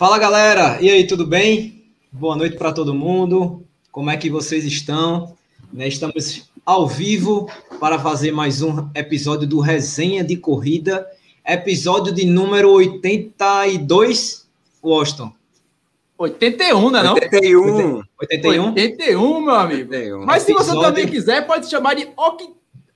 Fala galera, e aí, tudo bem? Boa noite para todo mundo. Como é que vocês estão? Né, estamos ao vivo para fazer mais um episódio do Resenha de Corrida, episódio de número 82, Washington. 81, né, não? 81. 81? 81, meu amigo. 81. Mas se você também quiser, pode chamar de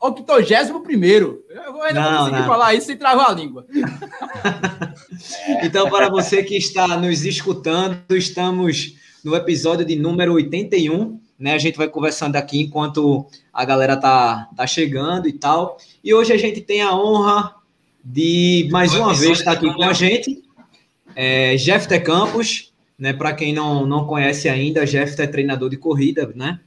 81 primeiro. Eu ainda não, conseguir não. falar isso sem travar a língua. então, para você que está nos escutando, estamos no episódio de número 81. Né? A gente vai conversando aqui enquanto a galera tá, tá chegando e tal. E hoje a gente tem a honra de mais uma vez estar aqui com a gente. É, Jeff T. Campos, né? Para quem não, não conhece ainda, Jeff é treinador de corrida, né?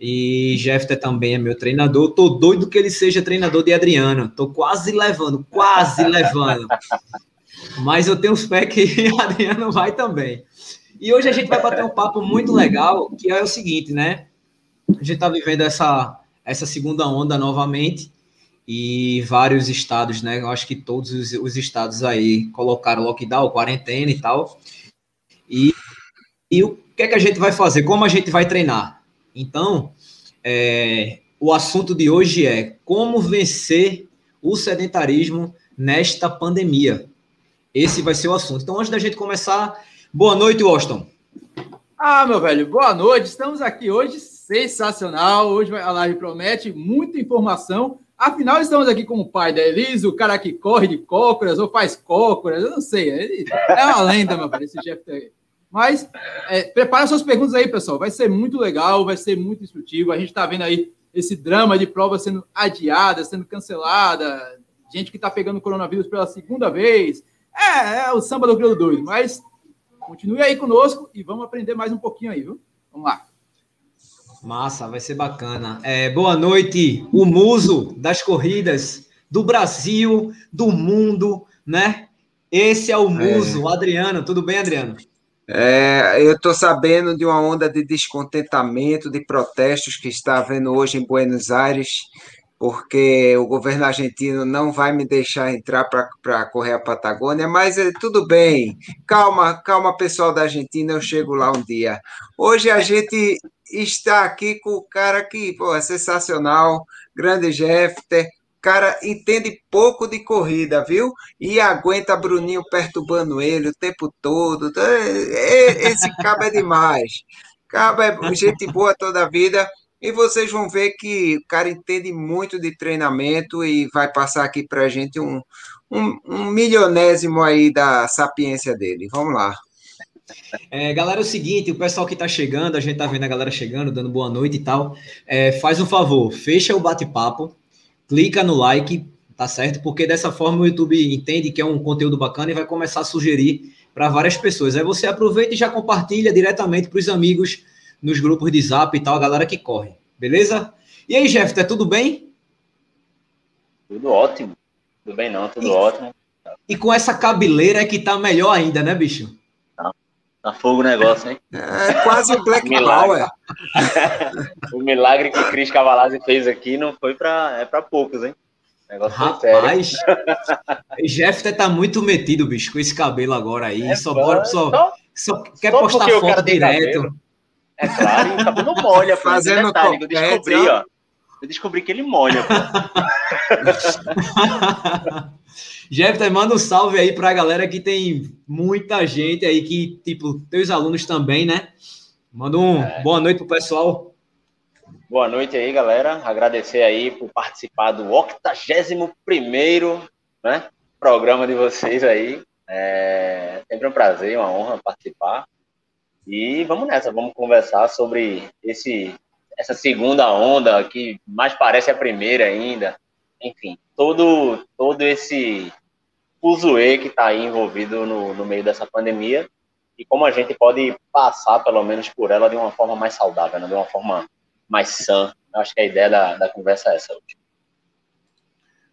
E Jeffter também é meu treinador. Tô doido que ele seja treinador de Adriano. Tô quase levando, quase levando. Mas eu tenho fé que Adriano vai também. E hoje a gente vai bater um papo muito legal, que é o seguinte, né? A gente tá vivendo essa, essa segunda onda novamente e vários estados, né? Eu acho que todos os, os estados aí colocaram lockdown, quarentena e tal. E, e o que é que a gente vai fazer? Como a gente vai treinar? Então, é, o assunto de hoje é como vencer o sedentarismo nesta pandemia. Esse vai ser o assunto. Então, antes da gente começar, boa noite, Washington. Ah, meu velho, boa noite. Estamos aqui hoje, sensacional. Hoje a live promete muita informação. Afinal, estamos aqui com o pai da Elisa, o cara que corre de cócoras ou faz cócoras, eu não sei. É uma lenda, meu velho, esse Jeff mas é, prepara suas perguntas aí, pessoal. Vai ser muito legal, vai ser muito instrutivo. A gente está vendo aí esse drama de prova sendo adiada, sendo cancelada, gente que está pegando coronavírus pela segunda vez. É, é o samba do grilo doido. Mas continue aí conosco e vamos aprender mais um pouquinho aí, viu? Vamos lá. Massa, vai ser bacana. É, boa noite, o muso das corridas do Brasil, do mundo, né? Esse é o muso, é. Adriano. Tudo bem, Adriano? É, eu estou sabendo de uma onda de descontentamento, de protestos que está havendo hoje em Buenos Aires, porque o governo argentino não vai me deixar entrar para correr a Patagônia, mas é, tudo bem, calma, calma, pessoal da Argentina, eu chego lá um dia. Hoje a gente está aqui com o cara que pô, é sensacional, grande Jeffter, cara entende pouco de corrida, viu? E aguenta Bruninho perturbando ele o tempo todo. Então, é, é, esse cabo é demais. Cabo é gente boa toda a vida. E vocês vão ver que o cara entende muito de treinamento e vai passar aqui para a gente um, um, um, milionésimo aí da sapiência dele. Vamos lá. É, galera, é o seguinte, o pessoal que está chegando, a gente está vendo a galera chegando, dando boa noite e tal. É, faz um favor, fecha o bate-papo, clica no like, tá certo? Porque dessa forma o YouTube entende que é um conteúdo bacana e vai começar a sugerir para várias pessoas. Aí você aproveita e já compartilha diretamente para os amigos nos grupos de zap e tal, a galera que corre. Beleza? E aí, Jeff, tá tudo bem? Tudo ótimo. Tudo bem não, tudo e, ótimo. E com essa cabeleira é que tá melhor ainda, né, bicho? Tá, fogo o negócio, hein? É quase o Black Power. o milagre que Cris Cavalazzi fez aqui não foi para é para poucos, hein? negócio Rapaz, Jeff tá muito metido, bicho, com esse cabelo agora aí. É só, bora, só, só, só quer só postar foto direto. É claro, o cabelo molha. Fazendo detalhe, eu descobri, ó. Eu descobri que ele molha. Jeff, manda um salve aí pra galera que tem muita gente aí que, tipo, teus alunos também, né? Manda um é. boa noite pro pessoal. Boa noite aí, galera. Agradecer aí por participar do 81 né, programa de vocês aí. É sempre um prazer, uma honra participar. E vamos nessa, vamos conversar sobre esse essa segunda onda que mais parece a primeira ainda. Enfim, todo todo esse fuzuê que está aí envolvido no, no meio dessa pandemia e como a gente pode passar, pelo menos, por ela de uma forma mais saudável, né? de uma forma mais sã. Eu acho que a ideia da, da conversa é essa hoje.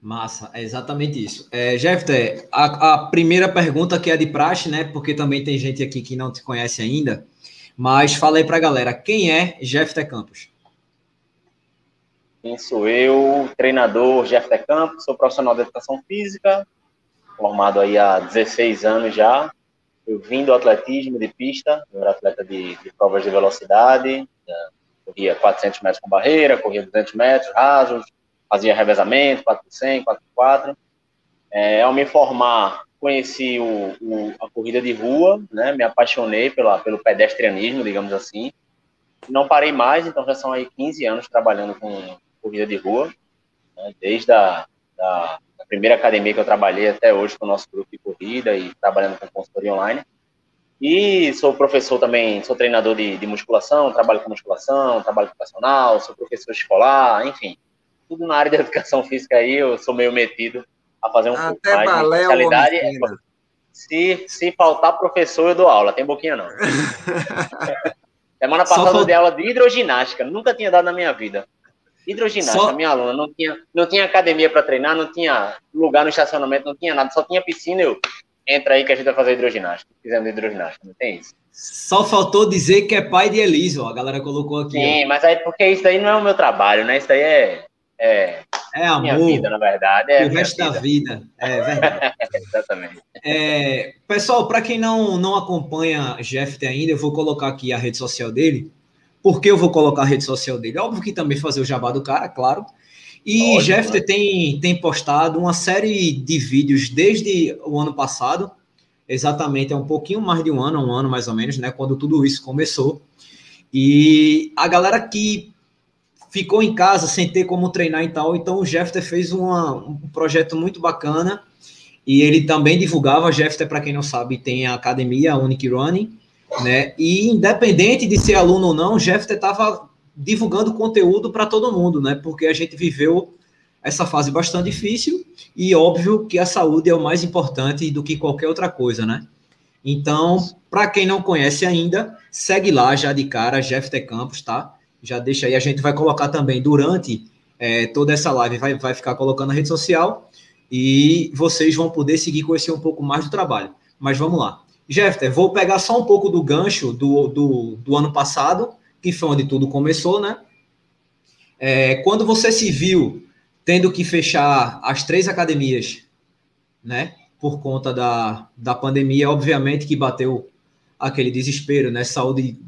Massa, é exatamente isso. É, Jeff, a, a, primeira pergunta que é de praxe, né? Porque também tem gente aqui que não te conhece ainda. Mas fala aí para a galera, quem é Jeff Campos? Quem sou eu? Treinador Jeff Campos, sou profissional de educação física, formado aí há 16 anos já. eu vim do atletismo de pista, eu era atleta de, de provas de velocidade, corria 400 metros com barreira, corria 200 metros rasos, fazia revezamento, 4 por 100, 4 por 4. É, ao me formar, conheci o, o, a corrida de rua, né, me apaixonei pela, pelo pedestrianismo, digamos assim. Não parei mais, então já são aí 15 anos trabalhando com corrida de rua, né, desde a da, da, primeira academia que eu trabalhei até hoje com o nosso grupo de corrida e trabalhando com consultoria online. E sou professor também, sou treinador de, de musculação, trabalho com musculação, trabalho personal, sou professor escolar, enfim, tudo na área da educação física aí, eu sou meio metido a fazer um Até pouco mais balé de especialidade. É, se, se faltar professor, eu dou aula, tem boquinha não. Semana passada eu dei aula de hidroginástica, nunca tinha dado na minha vida. Hidroginástica, só... minha aluna, não tinha, não tinha academia para treinar, não tinha lugar no estacionamento, não tinha nada, só tinha piscina, eu entra aí que a gente vai fazer hidroginástica. Fizemos hidroginástica, não tem isso. Só faltou dizer que é pai de Eliso, a galera colocou aqui. Sim, ó. mas aí porque isso aí não é o meu trabalho, né? Isso aí é. É, é amor. Minha vida, na verdade. É o resto vida. da vida. É verdade. Exatamente. É, pessoal, para quem não, não acompanha Jeff ainda, eu vou colocar aqui a rede social dele. Por que eu vou colocar a rede social dele? Óbvio que também fazer o jabá do cara, claro. E Jeff né? tem, tem postado uma série de vídeos desde o ano passado, exatamente, é um pouquinho mais de um ano, um ano mais ou menos, né? Quando tudo isso começou. E a galera que ficou em casa sem ter como treinar e tal, então o Jeffter fez uma, um projeto muito bacana e ele também divulgava, Jeffter, para quem não sabe, tem a academia Unique Running, né? E independente de ser aluno ou não, Jeffter estava divulgando conteúdo para todo mundo, né? Porque a gente viveu essa fase bastante difícil e óbvio que a saúde é o mais importante do que qualquer outra coisa, né? Então, para quem não conhece ainda, segue lá já de cara, Jeff T. Campos, tá? Já deixa aí, a gente vai colocar também durante é, toda essa live, vai, vai ficar colocando na rede social e vocês vão poder seguir conhecer um pouco mais do trabalho. Mas vamos lá. Jeffter, vou pegar só um pouco do gancho do, do, do ano passado que foi onde tudo começou, né? É, quando você se viu tendo que fechar as três academias, né? Por conta da, da pandemia, obviamente que bateu aquele desespero, né? Saúde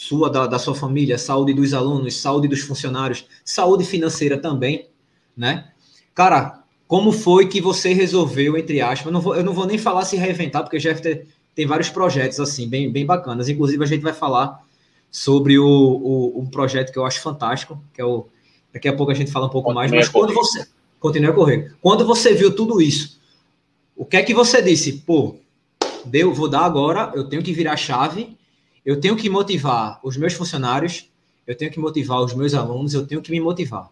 sua, da, da sua família, saúde dos alunos, saúde dos funcionários, saúde financeira também, né? Cara, como foi que você resolveu, entre aspas, eu não vou, eu não vou nem falar se reinventar, porque já tem, tem vários projetos, assim, bem, bem bacanas. Inclusive, a gente vai falar sobre o, o, um projeto que eu acho fantástico, que é o. Daqui a pouco a gente fala um pouco Continue mais, mas quando você. Continue a correr. Quando você viu tudo isso, o que é que você disse? Pô, deu, vou dar agora, eu tenho que virar chave, eu tenho que motivar os meus funcionários, eu tenho que motivar os meus alunos, eu tenho que me motivar.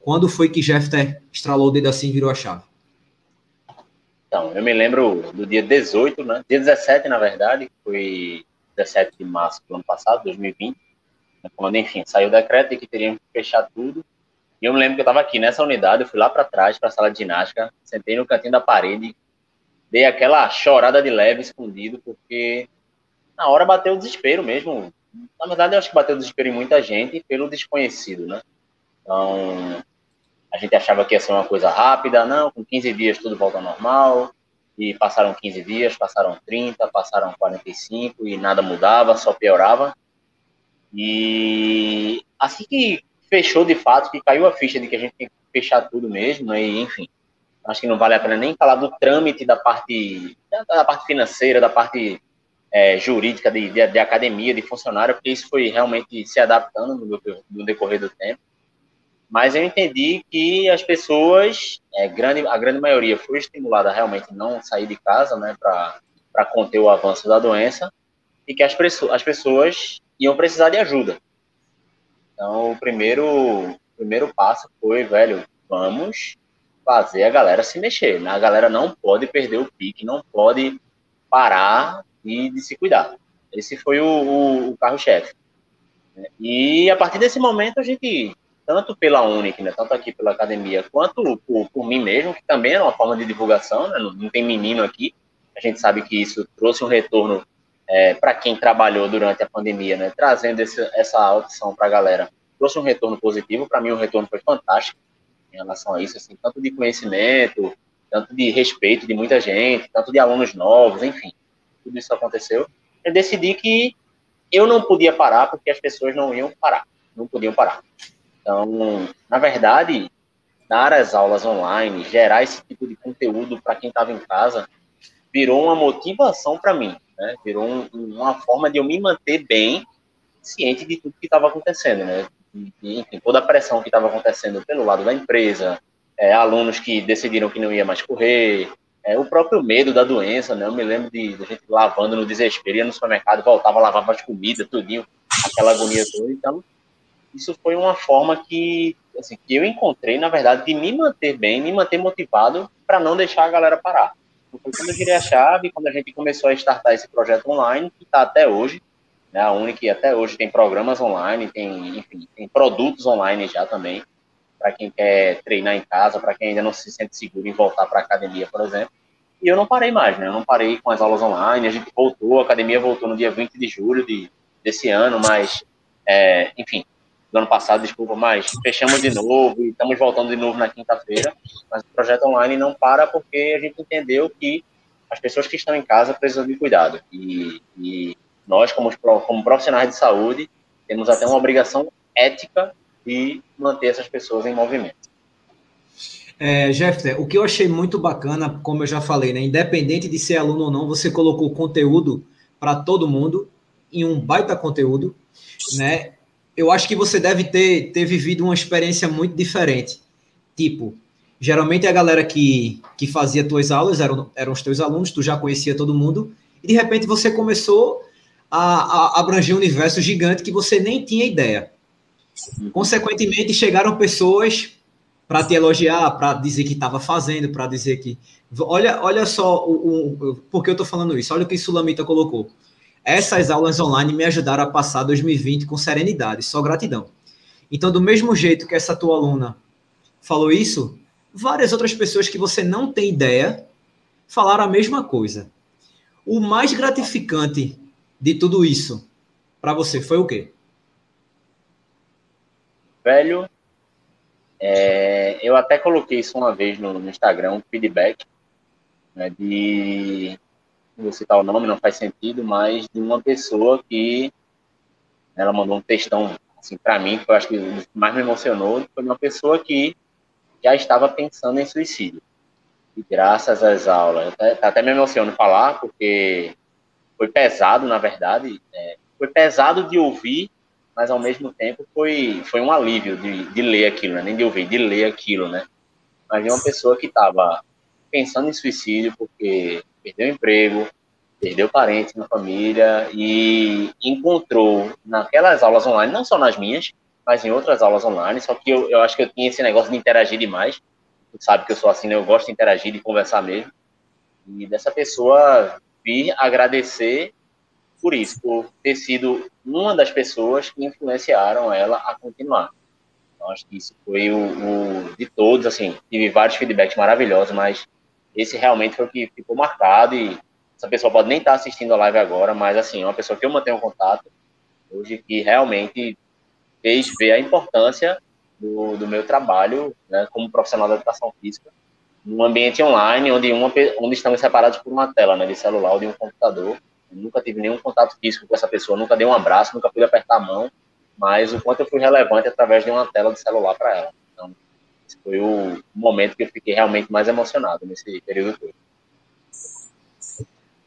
Quando foi que Jeffter estralou o dedo assim e virou a chave? Então, eu me lembro do dia 18, né? Dia 17, na verdade, foi 17 de março do ano passado, 2020, né, quando, enfim, saiu o decreto de que teriam que fechar tudo. E eu me lembro que eu estava aqui nessa unidade, eu fui lá para trás, para a sala de ginástica, sentei no cantinho da parede, dei aquela chorada de leve, escondido, porque na hora bateu o desespero mesmo. Na verdade, eu acho que bateu o desespero em muita gente pelo desconhecido, né? Então, a gente achava que ia ser uma coisa rápida, não, com 15 dias tudo volta ao normal, e passaram 15 dias, passaram 30, passaram 45 e nada mudava, só piorava. E assim que fechou de fato, que caiu a ficha de que a gente tem que fechar tudo mesmo, né? e enfim, acho que não vale a pena nem falar do trâmite da parte, da parte financeira, da parte é, jurídica de, de, de, academia, de funcionário, porque isso foi realmente se adaptando no, no decorrer do tempo mas eu entendi que as pessoas, é, grande, a grande maioria foi estimulada realmente não sair de casa, né, para conter o avanço da doença, e que as, as pessoas iam precisar de ajuda. Então, o primeiro, primeiro passo foi, velho, vamos fazer a galera se mexer. A galera não pode perder o pique, não pode parar de, de se cuidar. Esse foi o, o, o carro-chefe. E a partir desse momento a gente tanto pela Unic, né, tanto aqui pela academia, quanto por, por mim mesmo, que também é uma forma de divulgação, né, não, tem menino aqui, a gente sabe que isso trouxe um retorno é, para quem trabalhou durante a pandemia, né, trazendo esse, essa opção para a galera, trouxe um retorno positivo, para mim o retorno foi fantástico em relação a isso, assim, tanto de conhecimento, tanto de respeito de muita gente, tanto de alunos novos, enfim. Tudo isso aconteceu, eu decidi que eu não podia parar porque as pessoas não iam parar, não podiam parar. Então, na verdade, dar as aulas online, gerar esse tipo de conteúdo para quem estava em casa, virou uma motivação para mim, né? Virou um, uma forma de eu me manter bem, ciente de tudo que estava acontecendo, né? Enfim, toda a pressão que estava acontecendo pelo lado da empresa, é, alunos que decidiram que não ia mais correr, é, o próprio medo da doença, né? Eu me lembro de, de gente lavando no desespero, ia no supermercado, voltava a lavar as comidas, tudinho, aquela agonia toda. Então, isso foi uma forma que, assim, que eu encontrei, na verdade, de me manter bem, me manter motivado para não deixar a galera parar. Então, quando eu virei a chave, quando a gente começou a startar esse projeto online, que está até hoje, né, a Unic até hoje tem programas online, tem, enfim, tem produtos online já também, para quem quer treinar em casa, para quem ainda não se sente seguro em voltar para a academia, por exemplo. E eu não parei mais, né? Eu não parei com as aulas online, a gente voltou, a academia voltou no dia 20 de julho de, desse ano, mas, é, enfim, do ano passado, desculpa, mas fechamos de novo e estamos voltando de novo na quinta-feira. Mas o projeto online não para porque a gente entendeu que as pessoas que estão em casa precisam de cuidado. E, e nós, como, como profissionais de saúde, temos até uma obrigação ética de manter essas pessoas em movimento. É, Jeffter, o que eu achei muito bacana, como eu já falei, né, independente de ser aluno ou não, você colocou conteúdo para todo mundo em um baita conteúdo, né? Eu acho que você deve ter, ter vivido uma experiência muito diferente. Tipo, geralmente a galera que, que fazia tuas aulas eram, eram os teus alunos, tu já conhecia todo mundo, e de repente você começou a, a abranger um universo gigante que você nem tinha ideia. Consequentemente, chegaram pessoas para te elogiar, para dizer que estava fazendo, para dizer que. Olha, olha só o, o, por que eu estou falando isso. Olha o que Sulamita colocou. Essas aulas online me ajudaram a passar 2020 com serenidade, só gratidão. Então, do mesmo jeito que essa tua aluna falou isso, várias outras pessoas que você não tem ideia falaram a mesma coisa. O mais gratificante de tudo isso para você foi o quê? Velho, é, eu até coloquei isso uma vez no, no Instagram, um feedback né, de vou citar o nome, não faz sentido, mas de uma pessoa que ela mandou um textão assim para mim, que eu acho que mais me emocionou, foi uma pessoa que já estava pensando em suicídio. E graças às aulas, até, até me emociono falar, porque foi pesado, na verdade, é, foi pesado de ouvir, mas ao mesmo tempo foi, foi um alívio de, de ler aquilo, né? nem de ouvir, de ler aquilo, né? Mas de uma pessoa que estava pensando em suicídio porque perdeu emprego, perdeu parentes na família e encontrou naquelas aulas online, não só nas minhas, mas em outras aulas online, só que eu, eu acho que eu tinha esse negócio de interagir demais, tu sabe que eu sou assim, né? eu gosto de interagir, de conversar mesmo, e dessa pessoa vir agradecer por isso, por ter sido uma das pessoas que influenciaram ela a continuar. Então, acho que isso foi o, o, de todos, assim, tive vários feedbacks maravilhosos, mas esse realmente foi o que ficou marcado e essa pessoa pode nem estar assistindo a live agora, mas assim, é uma pessoa que eu mantenho contato hoje que realmente fez ver a importância do, do meu trabalho né, como profissional da educação física num ambiente online onde, uma, onde estamos separados por uma tela né, de celular ou de um computador. Nunca tive nenhum contato físico com essa pessoa, nunca dei um abraço, nunca pude apertar a mão, mas o quanto eu fui relevante através de uma tela de celular para ela. Então, esse foi o momento que eu fiquei realmente mais emocionado nesse período todo.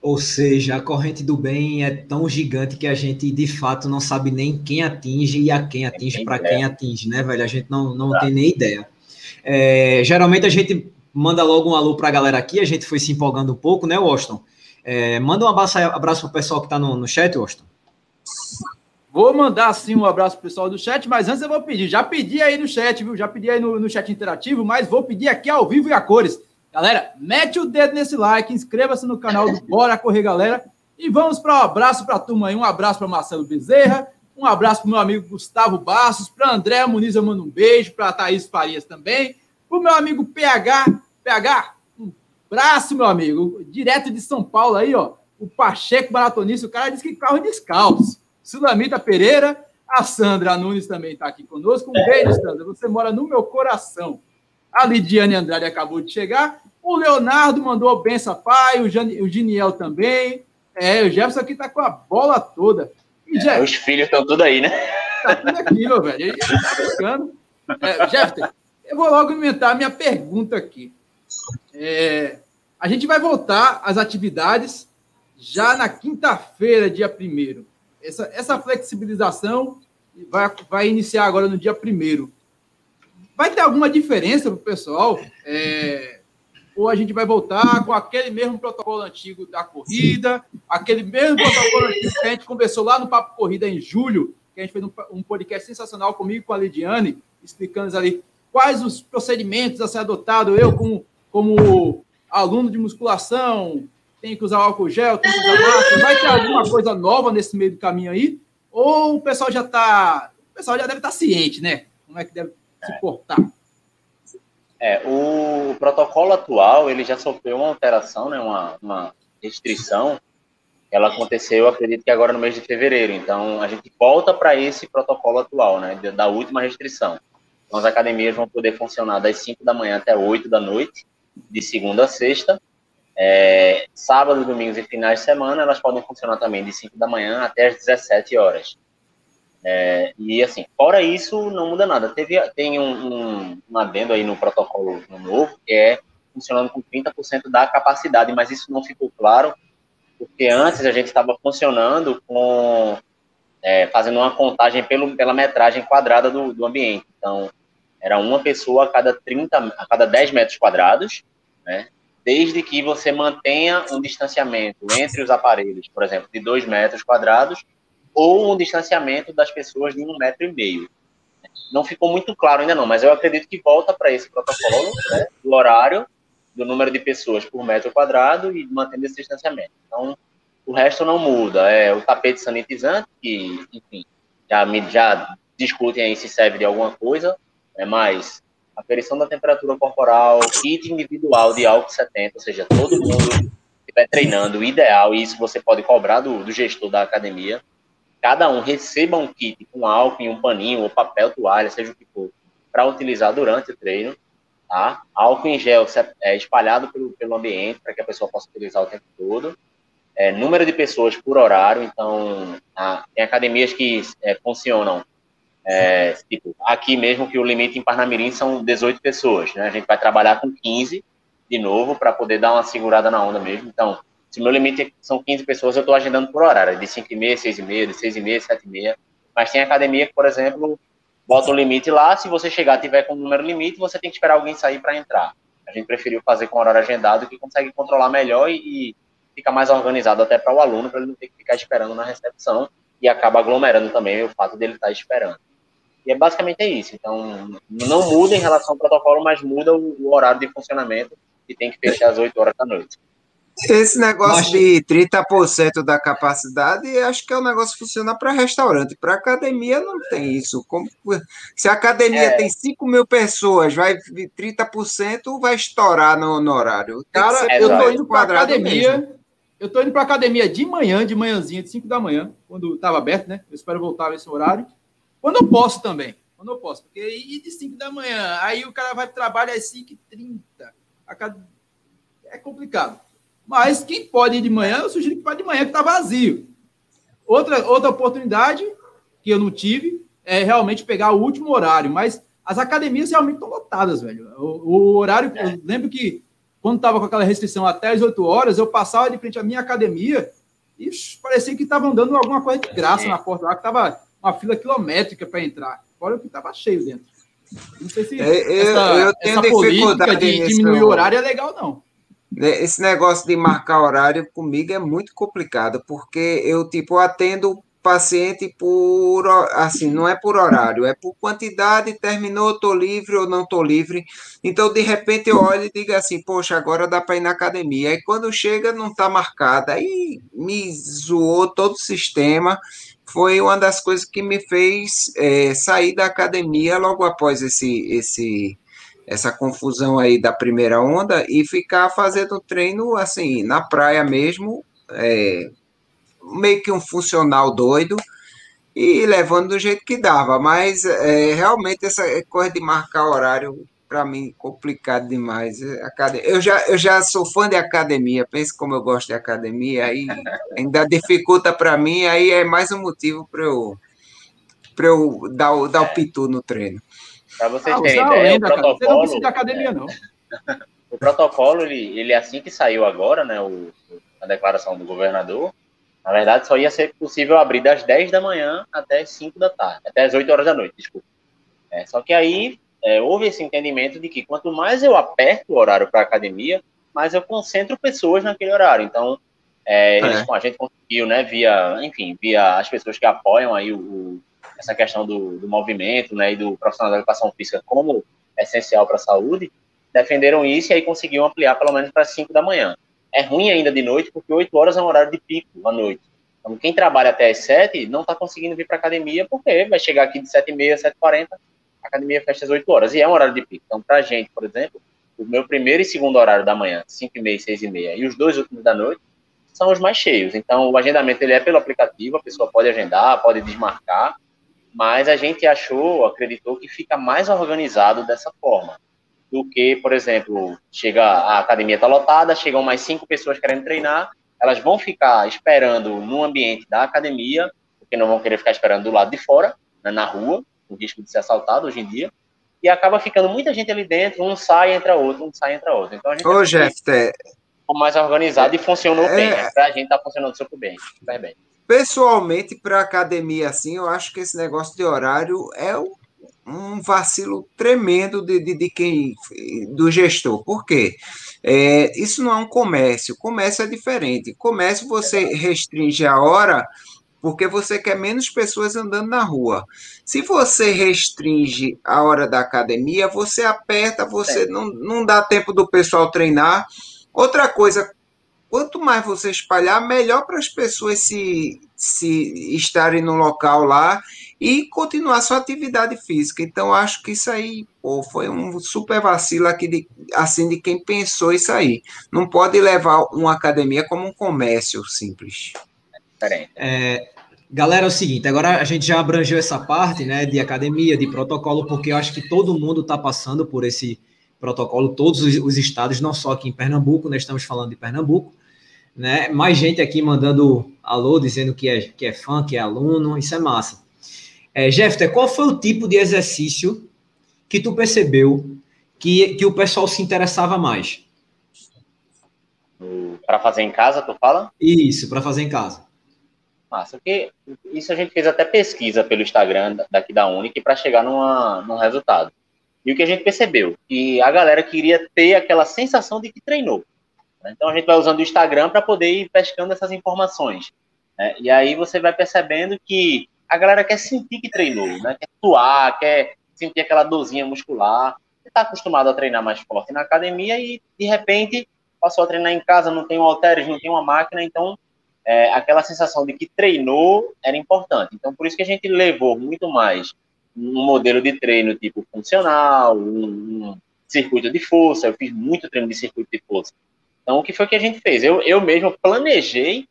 Ou seja, a corrente do bem é tão gigante que a gente de fato não sabe nem quem atinge e a quem atinge para quem atinge, né, velho? A gente não, não tá. tem nem ideia. É, geralmente a gente manda logo um alô para a galera aqui, a gente foi se empolgando um pouco, né, Washington? É, manda um abraço, abraço o pessoal que está no, no chat, Washington. Vou mandar sim um abraço pro pessoal do chat, mas antes eu vou pedir. Já pedi aí no chat, viu? Já pedi aí no, no chat interativo, mas vou pedir aqui ao vivo e a cores. Galera, mete o dedo nesse like, inscreva-se no canal do Bora Correr, galera. E vamos para um abraço para a turma aí. Um abraço para Marcelo Bezerra, um abraço para meu amigo Gustavo Bastos, para André Muniz, eu mando um beijo, para Thaís Farias também, para meu amigo PH. PH, abraço, meu amigo, direto de São Paulo aí, ó. O Pacheco Maratonista, o cara disse que carro descalço. Sulamita Pereira, a Sandra Nunes também está aqui conosco. Um beijo, Sandra. Você mora no meu coração. A Lidiane Andrade acabou de chegar. O Leonardo mandou benção pai, o, Jan, o Giniel também. É, o Jefferson aqui tá com a bola toda. E, é, os filhos estão tudo aí, né? Tá tudo aqui, meu velho. Ele tá brincando. É, Jefferson, eu vou logo inventar a minha pergunta aqui. É, a gente vai voltar às atividades já na quinta-feira, dia 1 essa, essa flexibilização vai, vai iniciar agora no dia 1 Vai ter alguma diferença para o pessoal? É, ou a gente vai voltar com aquele mesmo protocolo antigo da corrida, aquele mesmo protocolo antigo que a gente conversou lá no Papo Corrida em julho, que a gente fez um, um podcast sensacional comigo com a Lidiane, explicando ali quais os procedimentos a ser adotado. Eu, como, como aluno de musculação, tenho que usar álcool gel, tenho que usar máscara. Vai ter alguma coisa nova nesse meio do caminho aí? Ou o pessoal já está. O pessoal já deve estar tá ciente, né? Como é que deve se portar? É, o protocolo atual ele já sofreu uma alteração, né, uma, uma restrição. Ela aconteceu, acredito que agora no mês de fevereiro. Então a gente volta para esse protocolo atual, né, da última restrição. Então as academias vão poder funcionar das 5 da manhã até 8 da noite, de segunda a sexta. É, sábado, domingos e finais de semana elas podem funcionar também de 5 da manhã até as 17 horas. É, e assim, fora isso, não muda nada. Teve, tem um, um, um adendo aí no protocolo novo, que é funcionando com 30% da capacidade, mas isso não ficou claro, porque antes a gente estava funcionando com é, fazendo uma contagem pelo, pela metragem quadrada do, do ambiente. Então, era uma pessoa a cada 30, a cada 10 metros quadrados, né? Desde que você mantenha um distanciamento entre os aparelhos, por exemplo, de 2 metros quadrados, ou um distanciamento das pessoas de um metro e meio. Não ficou muito claro ainda não, mas eu acredito que volta para esse protocolo né, do horário, do número de pessoas por metro quadrado e mantendo esse distanciamento. Então, o resto não muda. É o tapete sanitizante, que, enfim, já, já discutem aí se serve de alguma coisa, né, mas a aferição da temperatura corporal, kit individual de álcool 70, ou seja, todo mundo estiver treinando, ideal, e isso você pode cobrar do, do gestor da academia, cada um receba um kit com álcool e um paninho, ou papel, toalha, seja o que for, para utilizar durante o treino, tá? Álcool em gel é espalhado pelo, pelo ambiente para que a pessoa possa utilizar o tempo todo. É, número de pessoas por horário, então tá? tem academias que é, funcionam é, tipo, aqui mesmo que o limite em Parnamirim são 18 pessoas, né? A gente vai trabalhar com 15 de novo para poder dar uma segurada na onda mesmo. Então, se meu limite são 15 pessoas, eu estou agendando por horário, de 5 e meia, 6 e meia, de 6 e meia, 7 e meia. Mas tem academia que, por exemplo, bota um limite lá, se você chegar tiver com um número limite, você tem que esperar alguém sair para entrar. A gente preferiu fazer com horário agendado, que consegue controlar melhor e, e fica mais organizado até para o aluno, para ele não ter que ficar esperando na recepção e acaba aglomerando também o fato dele estar tá esperando. E é basicamente é isso. Então, não muda em relação ao protocolo, mas muda o, o horário de funcionamento, que tem que fechar às 8 horas da noite. Esse negócio Mas... de 30% da capacidade, acho que é um negócio que funciona para restaurante. Para academia não tem isso. Como, se a academia é. tem 5 mil pessoas, vai 30% vai estourar no, no horário. Cara, eu tô indo para academia. Mesmo. Eu tô indo para academia de manhã, de manhãzinha, de 5 da manhã, quando estava aberto, né? Eu espero voltar nesse horário. Quando eu posso também. Quando eu posso. Porque ir de 5 da manhã, aí o cara vai para trabalho às 5h30. É complicado. Mas quem pode ir de manhã, eu sugiro que vá de manhã, que está vazio. Outra, outra oportunidade que eu não tive é realmente pegar o último horário, mas as academias realmente estão lotadas, velho. O, o horário, eu lembro que quando estava com aquela restrição até as 8 horas, eu passava de frente à minha academia e parecia que estavam dando alguma coisa de graça na porta lá, que estava uma fila quilométrica para entrar. Fora que estava cheio dentro. Não sei se é, eu, essa, eu essa política de diminuir o horário é legal, não. Né, esse negócio de marcar horário comigo é muito complicado, porque eu, tipo, atendo paciente por, assim, não é por horário, é por quantidade, terminou, estou livre ou não estou livre. Então, de repente, eu olho e digo assim, poxa, agora dá para ir na academia. Aí, quando chega, não está marcada. Aí, me zoou todo o sistema. Foi uma das coisas que me fez é, sair da academia logo após esse, esse essa confusão aí da primeira onda e ficar fazendo treino assim na praia mesmo, é, meio que um funcional doido e levando do jeito que dava. Mas é, realmente essa coisa de marcar horário para mim complicado demais. Eu já, eu já sou fã de academia, pense como eu gosto de academia, aí ainda dificulta para mim, aí é mais um motivo para eu, pra eu dar, o, dar o pitu no treino. Para vocês ah, terem é ideia, lenda, o protocolo... Você não precisa de academia, não. o protocolo, ele, ele é assim que saiu agora, né, o, a declaração do governador, na verdade, só ia ser possível abrir das 10 da manhã até as 5 da tarde, até as 8 horas da noite, desculpa. É, só que aí é, houve esse entendimento de que quanto mais eu aperto o horário para a academia, mais eu concentro pessoas naquele horário. Então, é, é. Eles, a gente conseguiu, né, via, enfim, via as pessoas que apoiam aí o, o, essa questão do, do movimento, né, e do profissional da educação física como essencial para a saúde, defenderam isso e aí conseguiam ampliar pelo menos para 5 da manhã. É ruim ainda de noite, porque 8 horas é um horário de pico à noite. Então, quem trabalha até as 7 não está conseguindo vir para academia, porque vai chegar aqui de 7h30, 7h40, a academia fecha às 8 horas, e é um horário de pico. Então, para a gente, por exemplo, o meu primeiro e segundo horário da manhã, 5h30 e 6h30, e os dois últimos da noite, são os mais cheios. Então, o agendamento ele é pelo aplicativo, a pessoa pode agendar, pode desmarcar, mas a gente achou, acreditou que fica mais organizado dessa forma do que, por exemplo, chega a academia está lotada, chegam mais cinco pessoas querendo treinar, elas vão ficar esperando no ambiente da academia, porque não vão querer ficar esperando do lado de fora, né, na rua, com risco de ser assaltado hoje em dia, e acaba ficando muita gente ali dentro, um sai, entra outro, um sai, entra outro. Então a gente Ô, Jeff, é... mais organizado e funcionou é... bem, né? Pra gente tá funcionando super bem, super bem. Pessoalmente, para academia assim, eu acho que esse negócio de horário é o um vacilo tremendo de, de, de, quem do gestor. Por quê? É, isso não é um comércio. Comércio é diferente. Comércio você restringe a hora porque você quer menos pessoas andando na rua. Se você restringe a hora da academia, você aperta, você não, não dá tempo do pessoal treinar. Outra coisa, quanto mais você espalhar, melhor para as pessoas se, se estarem no local lá e continuar sua atividade física. Então, acho que isso aí pô, foi um super vacilo aqui de, assim, de quem pensou isso aí. Não pode levar uma academia como um comércio simples. É, galera, é o seguinte, agora a gente já abrangeu essa parte né, de academia, de protocolo, porque eu acho que todo mundo está passando por esse protocolo, todos os, os estados, não só aqui em Pernambuco, nós estamos falando de Pernambuco, né? Mais gente aqui mandando alô, dizendo que é, que é fã, que é aluno, isso é massa. É, Jeffter, qual foi o tipo de exercício que tu percebeu que, que o pessoal se interessava mais? Para fazer em casa, tu fala? Isso, para fazer em casa. Massa, porque isso a gente fez até pesquisa pelo Instagram daqui da Unic para chegar numa, num resultado. E o que a gente percebeu? Que a galera queria ter aquela sensação de que treinou. Então a gente vai usando o Instagram para poder ir pescando essas informações. Né? E aí você vai percebendo que a galera quer sentir que treinou, né? Quer suar, quer sentir aquela dorzinha muscular. Você está acostumado a treinar mais forte na academia e, de repente, passou a treinar em casa, não tem um halteres, não tem uma máquina, então é, aquela sensação de que treinou era importante. Então, por isso que a gente levou muito mais um modelo de treino tipo funcional, um, um circuito de força. Eu fiz muito treino de circuito de força. Então, o que foi que a gente fez? Eu, eu mesmo planejei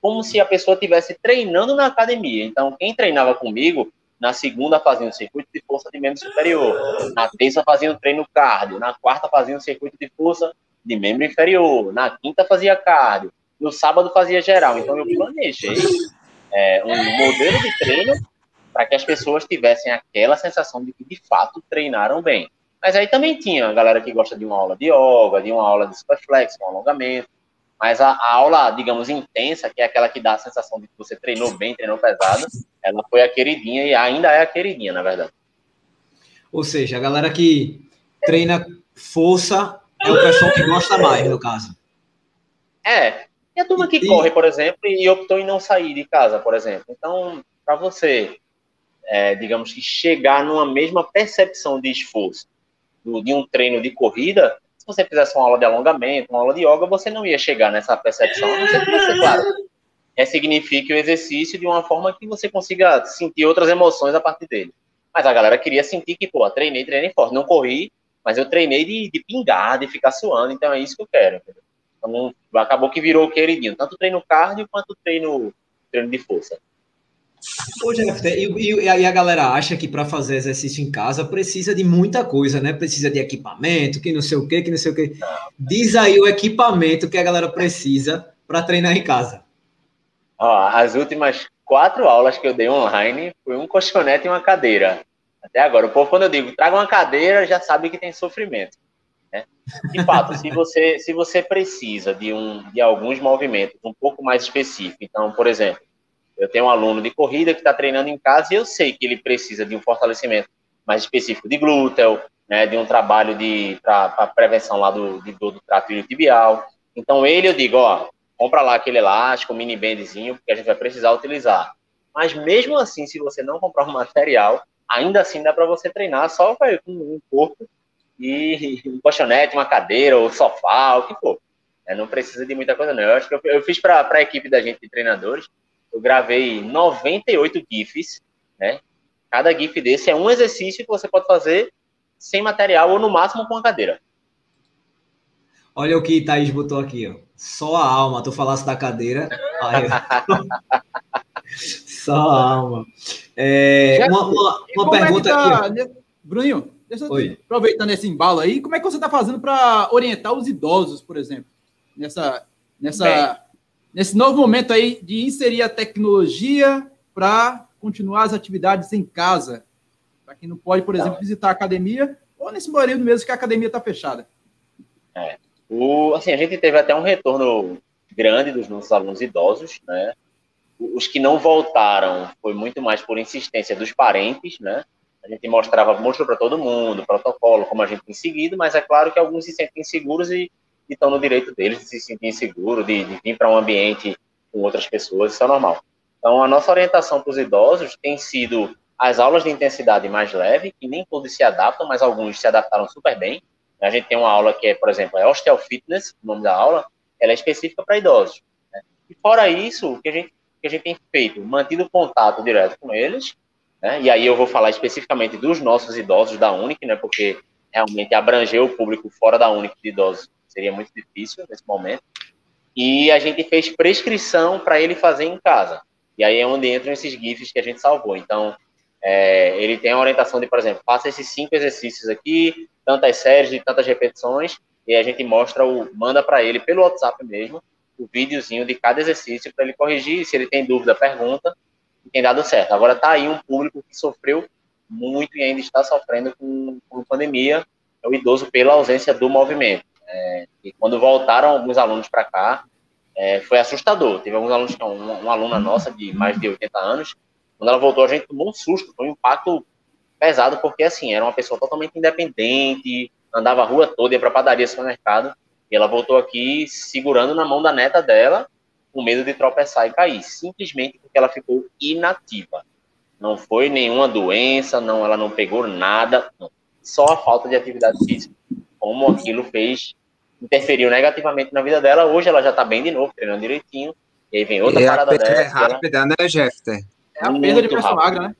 como se a pessoa estivesse treinando na academia. Então, quem treinava comigo, na segunda fazia um circuito de força de membro superior, na terça fazia um treino cardio, na quarta fazia um circuito de força de membro inferior, na quinta fazia cardio, no sábado fazia geral. Então, eu planejei é, um modelo de treino para que as pessoas tivessem aquela sensação de que, de fato, treinaram bem. Mas aí também tinha a galera que gosta de uma aula de yoga, de uma aula de superflex, um alongamento, mas a, a, aula, digamos, intensa, que é aquela que dá a sensação de que você treinou bem, treinou pesado, ela foi a queridinha e ainda é a queridinha, na verdade. Ou seja, a galera que treina força é o pessoal que gosta mais, no caso. É. E a turma que e... corre, por exemplo, e optou em não sair de casa, por exemplo. Então, para você, é, digamos que chegar numa mesma percepção de esforço do, de um treino de corrida, se você fizesse uma aula de alongamento, uma aula de yoga, você não ia chegar nessa percepção, a não ser que você, claro, ressignifique o exercício de uma forma que você consiga sentir outras emoções a partir dele. Mas a galera queria sentir que, pô, treinei, treinei forte, não corri, mas eu treinei de, de pingar, de ficar suando, então é isso que eu quero. Então, acabou que virou o queridinho, tanto treino cardio quanto treino, treino de força. Ô, Jeff, e, e a galera acha que para fazer exercício em casa precisa de muita coisa, né? Precisa de equipamento, que não sei o quê, que não sei o quê. Diz aí o equipamento que a galera precisa para treinar em casa. Ó, as últimas quatro aulas que eu dei online foi um colchonete e uma cadeira. Até agora, o povo, quando eu digo traga uma cadeira, já sabe que tem sofrimento. Né? De fato, se você, se você precisa de, um, de alguns movimentos um pouco mais específicos, então, por exemplo, eu tenho um aluno de corrida que está treinando em casa e eu sei que ele precisa de um fortalecimento mais específico de glúteo, né, de um trabalho de para prevenção lá do, de dor do trato tibial. Então ele eu digo, ó, compra lá aquele elástico, mini bandzinho, que a gente vai precisar utilizar. Mas mesmo assim, se você não comprar o um material, ainda assim dá para você treinar só com um corpo e um colchonete, uma cadeira, ou sofá, o que for. É, não precisa de muita coisa, não. Eu acho que eu, eu fiz para a equipe da gente de treinadores, eu gravei 98 GIFs, né? Cada GIF desse é um exercício que você pode fazer sem material ou no máximo com a cadeira. Olha o que Thaís botou aqui, ó. Só a alma. Tu falasse da cadeira. Aí, Só a alma. É, uma, uma, uma é pergunta é tá, aqui. Bruninho, deixa eu aproveitando esse embalo aí, como é que você está fazendo para orientar os idosos, por exemplo, nessa, nessa, nesse novo momento aí de inserir a tecnologia para continuar as atividades em casa? Para quem não pode, por exemplo, visitar a academia, ou nesse período mesmo que a academia está fechada. É. O, assim, a gente teve até um retorno grande dos nossos alunos idosos, né? Os que não voltaram foi muito mais por insistência dos parentes, né? A gente mostrava, mostrou para todo mundo, protocolo, como a gente tem seguido, mas é claro que alguns se sentem inseguros e, estão no direito deles de se sentir inseguro, de, de vir para um ambiente com outras pessoas, isso é normal. Então, a nossa orientação para os idosos tem sido as aulas de intensidade mais leve, que nem todos se adaptam, mas alguns se adaptaram super bem. A gente tem uma aula que é, por exemplo, é Osteal Fitness, o nome da aula, ela é específica para idosos. Né? E fora isso, o que a gente, que a gente tem feito? Mantido contato direto com eles, né? e aí eu vou falar especificamente dos nossos idosos da Unic, né? porque realmente abranger o público fora da Unic de idosos seria muito difícil nesse momento. E a gente fez prescrição para ele fazer em casa. E aí é onde entram esses GIFs que a gente salvou. Então, é, ele tem a orientação de, por exemplo, faça esses cinco exercícios aqui, tantas séries de tantas repetições, e a gente mostra o, manda para ele pelo WhatsApp mesmo, o videozinho de cada exercício para ele corrigir, se ele tem dúvida, pergunta, tem dado certo. Agora tá aí um público que sofreu muito e ainda está sofrendo com, com pandemia, é o idoso pela ausência do movimento. É, e quando voltaram alguns alunos para cá, é, foi assustador. Teve alguns alunos, uma, uma aluna nossa de mais de 80 anos, quando ela voltou, a gente tomou um susto, foi um impacto pesado, porque assim, era uma pessoa totalmente independente, andava a rua toda, ia para padaria, supermercado, e ela voltou aqui segurando na mão da neta dela, com medo de tropeçar e cair, simplesmente porque ela ficou inativa. Não foi nenhuma doença, não, ela não pegou nada, não. só a falta de atividade física. Como aquilo fez, interferiu negativamente na vida dela, hoje ela já está bem de novo, treinando direitinho, e aí vem outra e parada a dessa. É rápida, ela... né, Jeffter? É a perda de massa magra, né?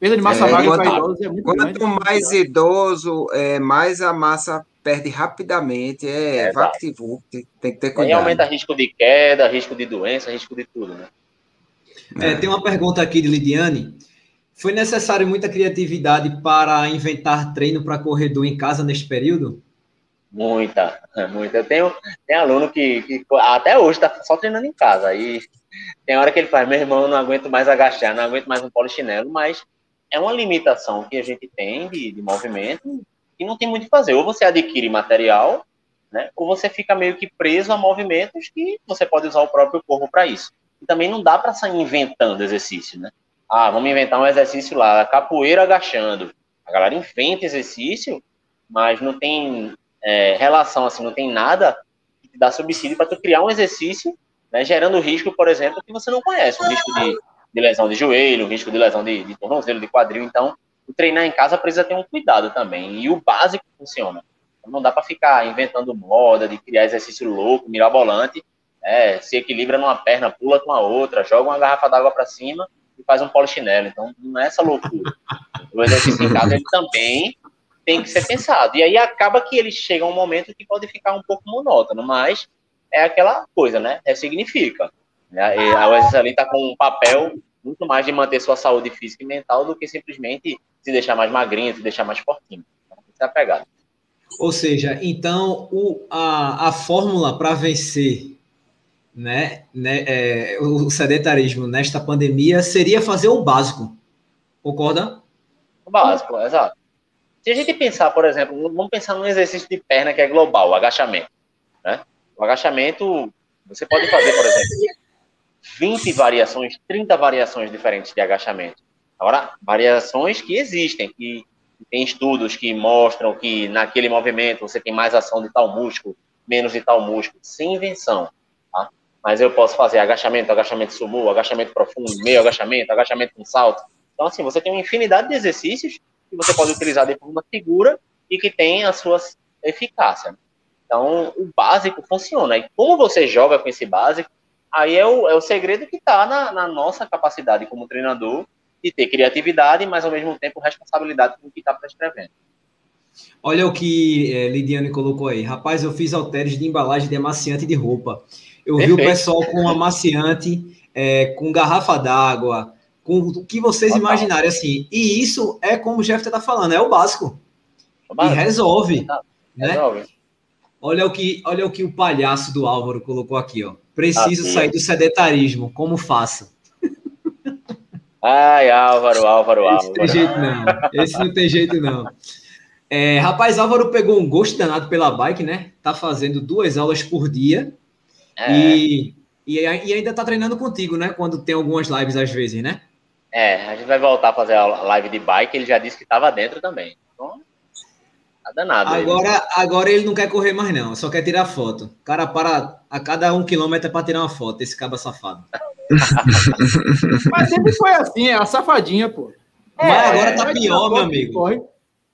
Perda de massa é, magra para idosos é muito Quanto grande, mais né? idoso, é, mais a massa perde rapidamente. É, é tem que ter cuidado. E aumenta risco de queda, risco de doença, risco de tudo, né? É, tem uma pergunta aqui de Lidiane. Foi necessário muita criatividade para inventar treino para corredor em casa neste período? Muita, muita. Eu tenho, tenho aluno que, que até hoje está só treinando em casa. Aí tem hora que ele faz, meu irmão, não aguento mais agachar, não aguento mais um polichinelo, mas é uma limitação que a gente tem de, de movimento não tem muito o que fazer. Ou você adquire material, né, ou você fica meio que preso a movimentos que você pode usar o próprio corpo para isso. E também não dá para sair inventando exercício, né? Ah, vamos inventar um exercício lá, capoeira agachando. A galera inventa exercício, mas não tem é, relação, assim, não tem nada que te dá subsídio para tu criar um exercício né, gerando risco, por exemplo, que você não conhece, o risco de, de lesão de joelho, o risco de lesão de, de tornozelo, de quadril. Então, o treinar em casa precisa ter um cuidado também. E o básico funciona. Não dá para ficar inventando moda, de criar exercício louco, mirabolante. É, se equilibra numa perna, pula com a outra, joga uma garrafa d'água para cima e faz um polichinelo. Então, não é essa loucura. O exercício em casa ele também tem que ser pensado. E aí acaba que ele chega um momento que pode ficar um pouco monótono, mas é aquela coisa, né? Ressignifica. Né? E a USS ali está com um papel muito mais de manter sua saúde física e mental do que simplesmente se deixar mais magrinho, se deixar mais fortinho. Então, isso é a pegada. Ou seja, então o, a, a fórmula para vencer né, né, é, o sedentarismo nesta pandemia seria fazer o básico. Concorda? O básico, exato. Se a gente pensar, por exemplo, vamos pensar num exercício de perna que é global, o agachamento. Né? O agachamento, você pode fazer, por exemplo, 20 variações, 30 variações diferentes de agachamento. Agora, variações que existem, que tem estudos que mostram que naquele movimento você tem mais ação de tal músculo, menos de tal músculo, sem invenção. Tá? Mas eu posso fazer agachamento, agachamento sumo, agachamento profundo, meio agachamento, agachamento com salto. Então, assim, você tem uma infinidade de exercícios que você pode utilizar de forma segura e que tem a sua eficácia. Então, o básico funciona. E como você joga com esse básico, aí é o, é o segredo que está na, na, nossa capacidade como treinador de ter criatividade, mas ao mesmo tempo responsabilidade com o que está prescrevendo. Olha o que é, Lidiane colocou aí. Rapaz, eu fiz halteres de embalagem de amaciante de roupa. Eu Perfeito. vi o pessoal com amaciante, é, com garrafa d'água, com o que vocês Total. imaginarem, assim. E isso é como o Jeff está falando, é o básico. O básico. E resolve. Né? Resolve. Olha o, que, olha o que o palhaço do Álvaro colocou aqui, ó. Preciso sair do sedentarismo. Como faço? Ai, Álvaro, Álvaro, Álvaro. Esse não tem jeito, não. Esse não tem jeito, não. É, rapaz, Álvaro pegou um gosto danado pela bike, né? Tá fazendo duas aulas por dia. É. E, e, e, ainda tá treinando contigo, né? Quando tem algumas lives às vezes, né? É, a gente vai voltar a fazer a live de bike. Ele já disse que tava dentro também. Danado. Agora ele. agora ele não quer correr mais, não. Só quer tirar foto. O cara para a cada um quilômetro é pra tirar uma foto. Esse caba safado. Mas sempre foi assim, é a safadinha, pô. Mas é, agora tá pior, meu amigo. Corre.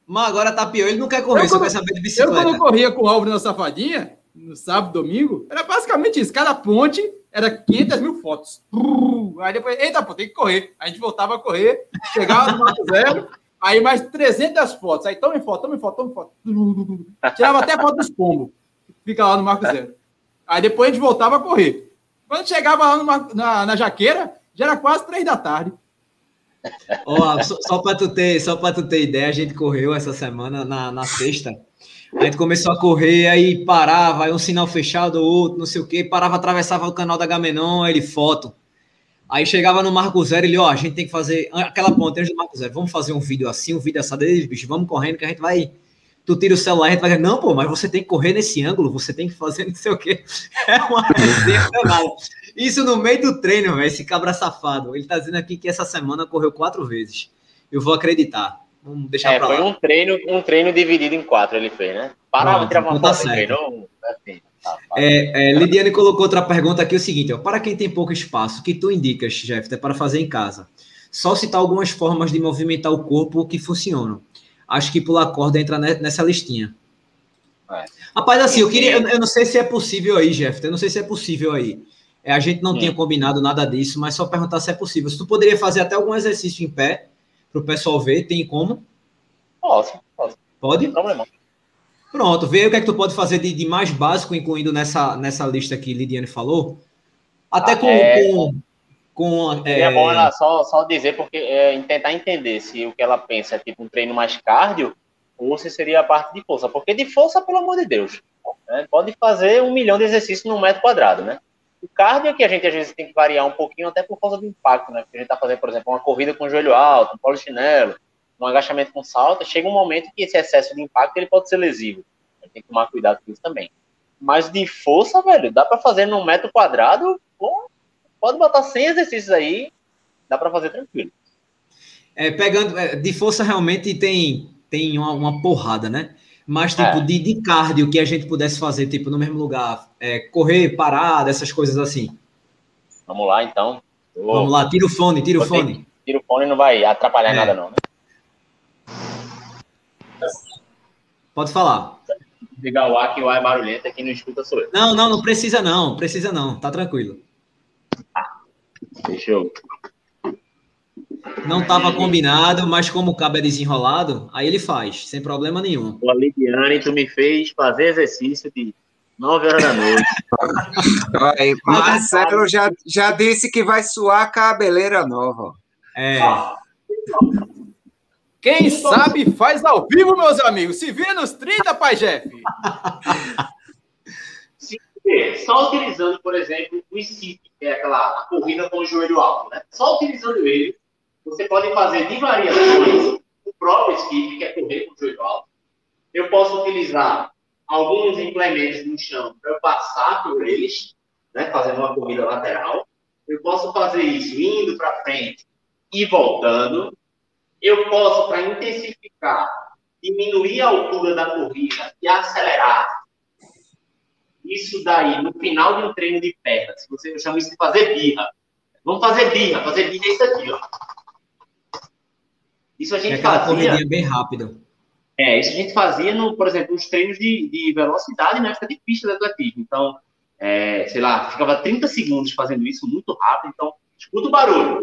Mas agora tá pior, ele não quer correr, eu, só quer saber de bicicleta. Eu, quando corria com o Álvaro na safadinha, no sábado, domingo, era basicamente isso. Cada ponte era 500 mil fotos. Aí depois, eita, pô, tem que correr. A gente voltava a correr, chegava no Marco Zero, aí mais 300 fotos. Aí tome foto, tome foto, tome foto. Tirava até foto dos pombos. Fica lá no Marco Zero. Aí depois a gente voltava a correr. Quando chegava lá na, na jaqueira, já era quase três da tarde. Ó, só, só para tu ter, só para tu ter ideia, a gente correu essa semana na, na sexta. A gente começou a correr, aí parava, aí um sinal fechado, outro, não sei o quê, parava, atravessava o canal da Gamenon, aí ele foto. Aí chegava no Marco Zero, ele, ó, a gente tem que fazer aquela ponta antes do Marco Zero, vamos fazer um vídeo assim, um vídeo assado, bicho, vamos correndo que a gente vai tu tira o celular e a gente vai dizer, não, pô, mas você tem que correr nesse ângulo, você tem que fazer não sei o quê. É uma Isso no meio do treino, velho, esse cabra safado. Ele tá dizendo aqui que essa semana correu quatro vezes. Eu vou acreditar. Vamos deixar é, foi lá. um treino, um treino dividido em quatro ele fez, né? Parava, Pronto, tirava uma tá foto, treinou, assim. É, é, Lidiane colocou outra pergunta aqui, o seguinte, ó, para quem tem pouco espaço, o que tu indicas, Jeff, é para fazer em casa? Só citar algumas formas de movimentar o corpo que funcionam acho que pular corda entra nessa listinha. É. Rapaz, assim, eu queria. Eu, eu, não sei se é possível aí, Jeff. Eu não sei se é possível aí. É, a gente não tinha combinado nada disso, mas só perguntar se é possível. Se tu poderia fazer até algum exercício em pé, para o pessoal ver, tem como? Posso, posso. Pode? Não problema. Pronto, vê o que é que tu pode fazer de, de mais básico, incluindo nessa, nessa lista que Lidiane falou. Até com, é... com, com, é... é bom ela só, só dizer, porque é, tentar entender se o que ela pensa é tipo um treino mais cardio ou se seria a parte de força. Porque de força, pelo amor de Deus, né? pode fazer um milhão de exercícios num metro quadrado, né? O cardio é que a gente às vezes tem que variar um pouquinho, até por causa do impacto, né? Porque a gente está fazendo, por exemplo, uma corrida com joelho alto, um polichinelo, um agachamento com salto, chega um momento que esse excesso de impacto ele pode ser lesivo. Tem que tomar cuidado com isso também. Mas de força, velho, dá para fazer num metro quadrado com Pode botar 100 exercícios aí, dá para fazer tranquilo. É, pegando, é, de força realmente tem, tem uma, uma porrada, né? Mas, tipo, é. de, de cardio que a gente pudesse fazer, tipo, no mesmo lugar, é, correr, parar, essas coisas assim. Vamos lá, então. Vou... Vamos lá, tira o fone, tira o fone. Tira o fone não vai atrapalhar é. nada, não, né? Pode falar. Ligar o ar, que o ar é barulhento, quem não escuta sou eu. Não, não, não precisa não, precisa não, tá tranquilo. Fechou. Não estava combinado, mas como o cabo é desenrolado, aí ele faz, sem problema nenhum. O Lidiane, tu me fez fazer exercício de 9 horas da noite. Aí, Marcelo já, já disse que vai suar a cabeleira nova. É. Quem sabe faz ao vivo, meus amigos. Se vira nos 30, pai Jeff. Só utilizando, por exemplo, o skip, que é aquela corrida com o joelho alto, né? Só utilizando ele, você pode fazer de variações o próprio skip, que é correr com o joelho alto. Eu posso utilizar alguns implementos no chão para eu passar por eles, né? Fazendo uma corrida lateral. Eu posso fazer isso indo para frente e voltando. Eu posso, para intensificar, diminuir a altura da corrida e acelerar isso daí no final de um treino de pernas. Você chama isso de fazer birra. Vamos fazer birra. Fazer birra é isso aqui, ó. Isso a gente é fazia. bem rápida. É, isso a gente fazia, no, por exemplo, nos treinos de, de velocidade na época de pista de atletismo. Então, é, sei lá, ficava 30 segundos fazendo isso muito rápido. Então, escuta o barulho.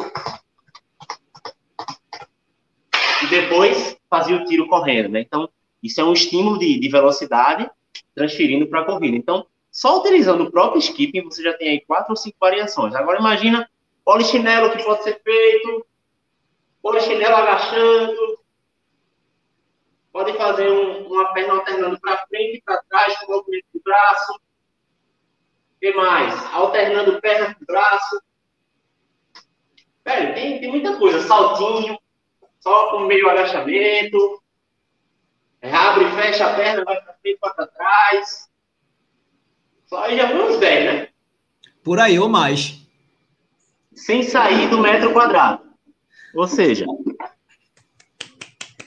E depois fazia o tiro correndo, né? Então, isso é um estímulo de, de velocidade transferindo para a corrida. Então, só utilizando o próprio skipping, você já tem aí quatro ou cinco variações. Agora, imagina polichinelo que pode ser feito, polichinelo agachando, pode fazer um, uma perna alternando para frente e para trás com o movimento do braço. O que mais? Alternando perna com braço. Velho, tem, tem muita coisa. Saltinho, só com meio agachamento. Abre e fecha a perna, vai para frente, vai para trás. Só aí já foi uns 10, né? Por aí ou mais. Sem sair do metro quadrado. Ou seja.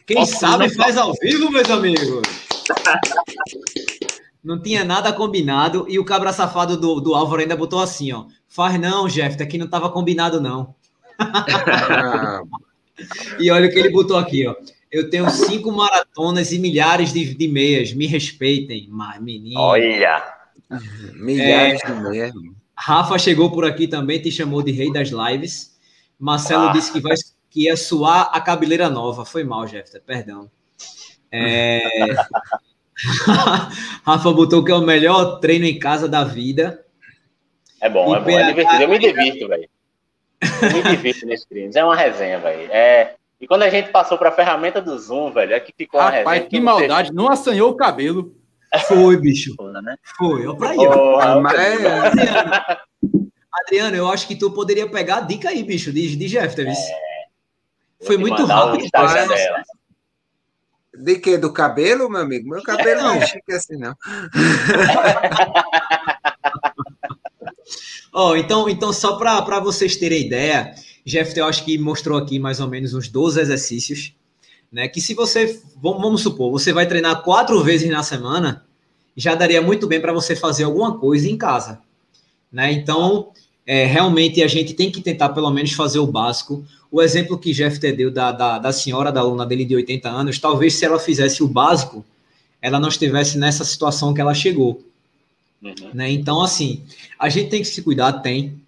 Quem sabe faz ao vivo, meus amigos. Não tinha nada combinado e o cabra safado do, do Álvaro ainda botou assim, ó. Faz não, Jeff, aqui não estava combinado, não. e olha o que ele botou aqui, ó. Eu tenho cinco maratonas e milhares de, de meias. Me respeitem, menino. Olha! Milhares é, de mulheres. Rafa chegou por aqui também, te chamou de rei das lives. Marcelo ah. disse que, vai, que ia suar a cabeleira nova. Foi mal, Jefter, perdão. É... Rafa botou que é o melhor treino em casa da vida. É bom, e é bom, é divertido. Eu me divirto, velho. Eu me divirto nesse. É uma resenha, velho. É... E quando a gente passou para a ferramenta do Zoom, velho, é que ficou uma Rapaz, resenha. que, que maldade, não assanhou o cabelo. Foi, bicho. Né? Foi, ó pra aí. Oh, mas... Adriano, Adriano, eu acho que tu poderia pegar a dica aí, bicho, de, de Jeff, é... Foi muito rápido. De que? Do cabelo, meu amigo? Meu cabelo não é chique assim, não. oh, então, então, só para vocês terem ideia, Jeff, eu acho que mostrou aqui mais ou menos uns 12 exercícios né? Que se você, vamos supor, você vai treinar quatro vezes na semana, já daria muito bem para você fazer alguma coisa em casa, né? Então, é, realmente a gente tem que tentar pelo menos fazer o básico. O exemplo que Jeff te deu da, da, da senhora, da aluna dele de 80 anos, talvez se ela fizesse o básico, ela não estivesse nessa situação que ela chegou. Uhum. Né? Então, assim, a gente tem que se cuidar, tem.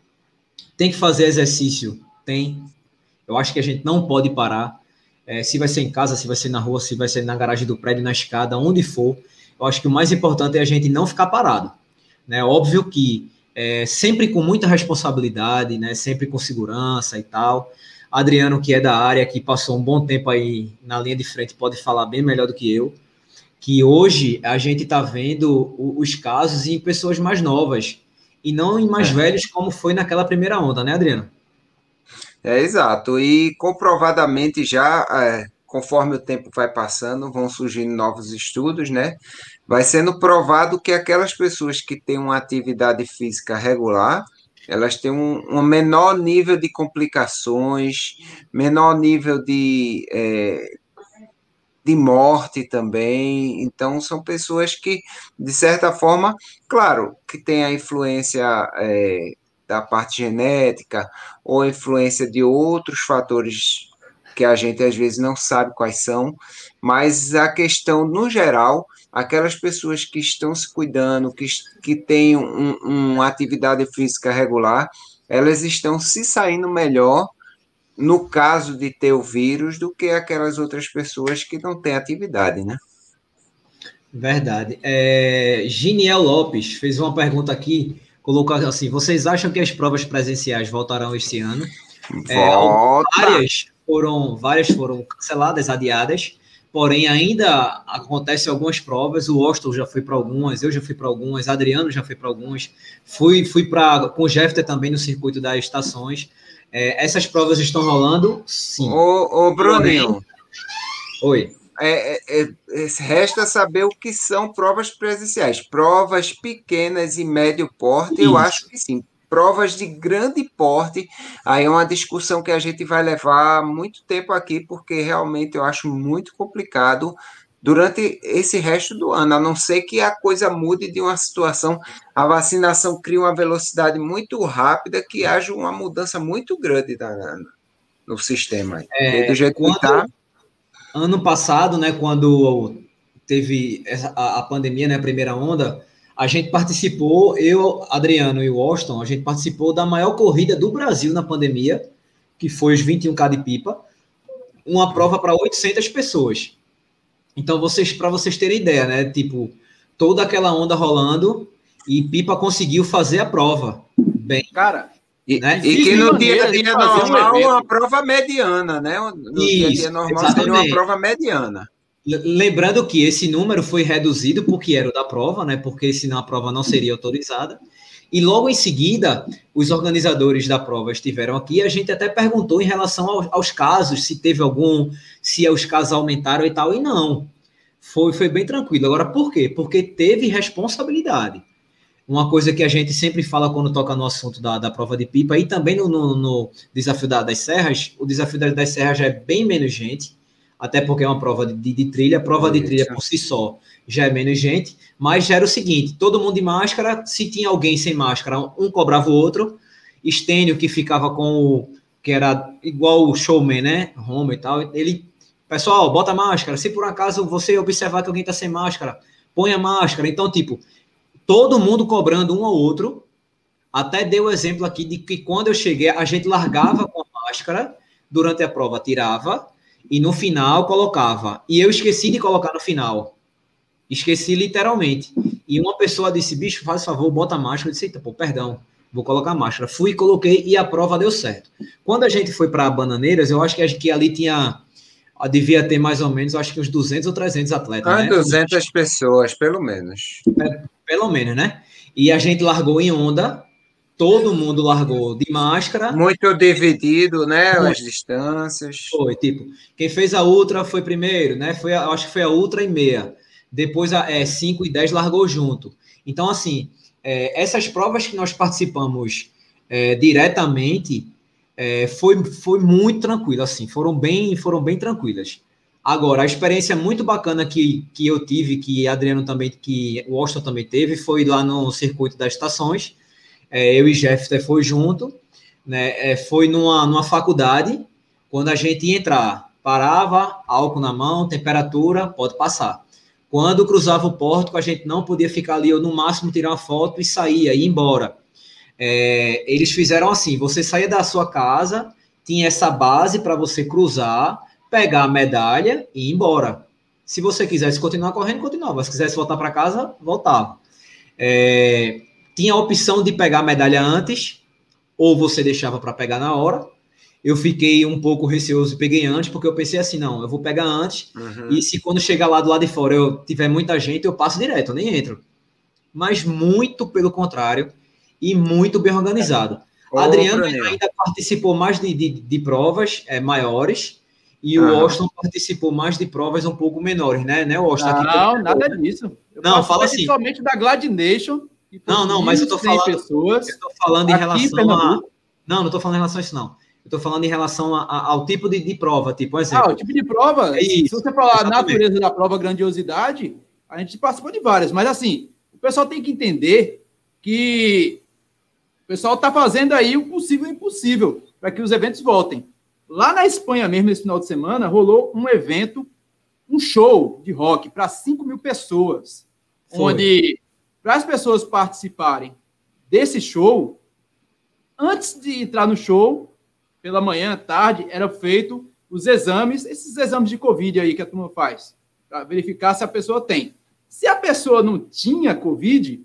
Tem que fazer exercício, tem. Eu acho que a gente não pode parar é, se vai ser em casa, se vai ser na rua, se vai ser na garagem do prédio, na escada, onde for. Eu acho que o mais importante é a gente não ficar parado. Né? Óbvio que é, sempre com muita responsabilidade, né? sempre com segurança e tal. Adriano, que é da área, que passou um bom tempo aí na linha de frente, pode falar bem melhor do que eu. Que hoje a gente está vendo os casos em pessoas mais novas e não em mais é. velhos, como foi naquela primeira onda, né, Adriano? É exato. E comprovadamente já, é, conforme o tempo vai passando, vão surgindo novos estudos, né? Vai sendo provado que aquelas pessoas que têm uma atividade física regular, elas têm um, um menor nível de complicações, menor nível de, é, de morte também. Então, são pessoas que, de certa forma, claro, que tem a influência é, da parte genética ou influência de outros fatores que a gente às vezes não sabe quais são, mas a questão, no geral, aquelas pessoas que estão se cuidando, que, que têm um, uma atividade física regular, elas estão se saindo melhor no caso de ter o vírus do que aquelas outras pessoas que não têm atividade, né? Verdade. É, Giniel Lopes fez uma pergunta aqui, colocou assim: vocês acham que as provas presenciais voltarão este ano? É, várias foram, várias foram canceladas, adiadas, porém ainda acontece algumas provas. O Austin já foi para algumas, eu já fui para algumas, Adriano já foi para algumas, fui, fui para com o Jeffter também no circuito das estações. É, essas provas estão rolando? Sim. Ô, ô Bruninho. Oi. É, é, é, resta saber o que são provas presenciais. Provas pequenas e médio porte, Isso. eu acho que sim. Provas de grande porte, aí é uma discussão que a gente vai levar muito tempo aqui, porque realmente eu acho muito complicado durante esse resto do ano, a não ser que a coisa mude de uma situação, a vacinação cria uma velocidade muito rápida, que haja uma mudança muito grande na, no sistema. É, do jeito quando, que está ano passado, né, quando teve a, a pandemia, né, a primeira onda, a gente participou, eu, Adriano e o Austin, a gente participou da maior corrida do Brasil na pandemia, que foi os 21K de pipa, uma prova para 800 pessoas. Então, vocês, para vocês terem ideia, né, tipo, toda aquela onda rolando e Pipa conseguiu fazer a prova. Bem, cara, e, né? e que no dia a dia normal, um uma prova mediana, né? No Isso, dia a dia normal exatamente. seria uma prova mediana. Lembrando que esse número foi reduzido porque era o da prova, né? Porque senão a prova não seria autorizada. E logo em seguida, os organizadores da prova estiveram aqui a gente até perguntou em relação aos, aos, casos, se teve algum, se os casos aumentaram e tal, e não. Foi, foi bem tranquilo. Agora, por quê? Porque teve responsabilidade uma coisa que a gente sempre fala quando toca no assunto da, da prova de pipa e também no, no, no desafio da, das serras, o desafio das, das, serras já é bem menos gente, até porque é uma prova de, de, de trilha, a prova de trilha por si só já é menos gente, mas já era o seguinte, todo mundo de máscara, se tinha alguém sem máscara, um cobrava o outro, Estênio que ficava com o, que era igual o showman, né, Roma e tal, ele, pessoal, bota máscara, se por acaso você observar que alguém tá sem máscara, põe a máscara, então, tipo, todo mundo cobrando um ao outro. Até dei o exemplo aqui de que quando eu cheguei, a gente largava com a máscara, durante a prova tirava, e no final colocava. E eu esqueci de colocar no final. Esqueci literalmente. E uma pessoa disse, bicho, faz favor, bota a máscara. Eu disse, eita, pô, perdão, vou colocar a máscara. Fui, coloquei e a prova deu certo. Quando a gente foi para Bananeiras, eu acho que, que ali tinha devia ter mais ou menos, acho que uns 200 ou 300 atletas. Ah, né? 200 pessoas, pelo menos. É, pelo menos, né? E a gente largou em onda, todo mundo largou de máscara. Muito dividido, né? As distâncias. Foi, tipo, quem fez a ultra foi primeiro, né? Foi, acho que foi a ultra e meia. Depois é, 5 e 10 largou junto. Então, assim, é, essas provas que nós participamos é, diretamente é, foi, foi muito tranquilo, assim, foram bem, foram bem tranquilas. Agora, a experiência muito bacana que, que eu tive, que Adriano também, que o Austin também teve, foi lá no circuito das estações. É, eu e Jeff foi junto, né? É, foi numa, numa faculdade, quando a gente ia entrar, parava, álcool na mão, temperatura, pode passar. Quando cruzava o pórtico, a gente não podia ficar ali, ou no máximo tirar uma foto e saía, ir embora. É, eles fizeram assim: você saía da sua casa, tinha essa base para você cruzar pegar a medalha e ir embora. Se você quisesse continuar correndo, continuava. Se quisesse voltar para casa, voltava. É, tinha a opção de pegar a medalha antes, ou você deixava para pegar na hora. Eu fiquei um pouco receoso e peguei antes, porque eu pensei assim: não, eu vou pegar antes, uhum. e se quando chegar lá do lado de fora eu tiver muita gente, eu passo direto, eu nem entro. Mas muito pelo contrário, e muito bem organizado. É. Adriano ainda participou mais de, de, de provas é, maiores, e o Austin participou mais de provas um pouco menores, né? né Austin, não, nada disso. Eu não, fala assim. Somente da Glad Nation. Não, não, mas eu tô falando. Pessoas, eu tô falando em relação a. Não, não tô falando em relação a isso, não. Tô falando em relação a, a, ao tipo de, de prova, tipo, um exemplo. Ah, o tipo de prova? É isso, se você falar a natureza da prova, grandiosidade, a gente participou de várias, mas assim, o pessoal tem que entender que o pessoal tá fazendo aí o possível e o impossível para que os eventos voltem. Lá na Espanha mesmo, esse final de semana, rolou um evento, um show de rock para 5 mil pessoas. Foi. Onde, para as pessoas participarem desse show, antes de entrar no show, pela manhã, tarde, era feito os exames, esses exames de Covid aí que a turma faz, para verificar se a pessoa tem. Se a pessoa não tinha Covid,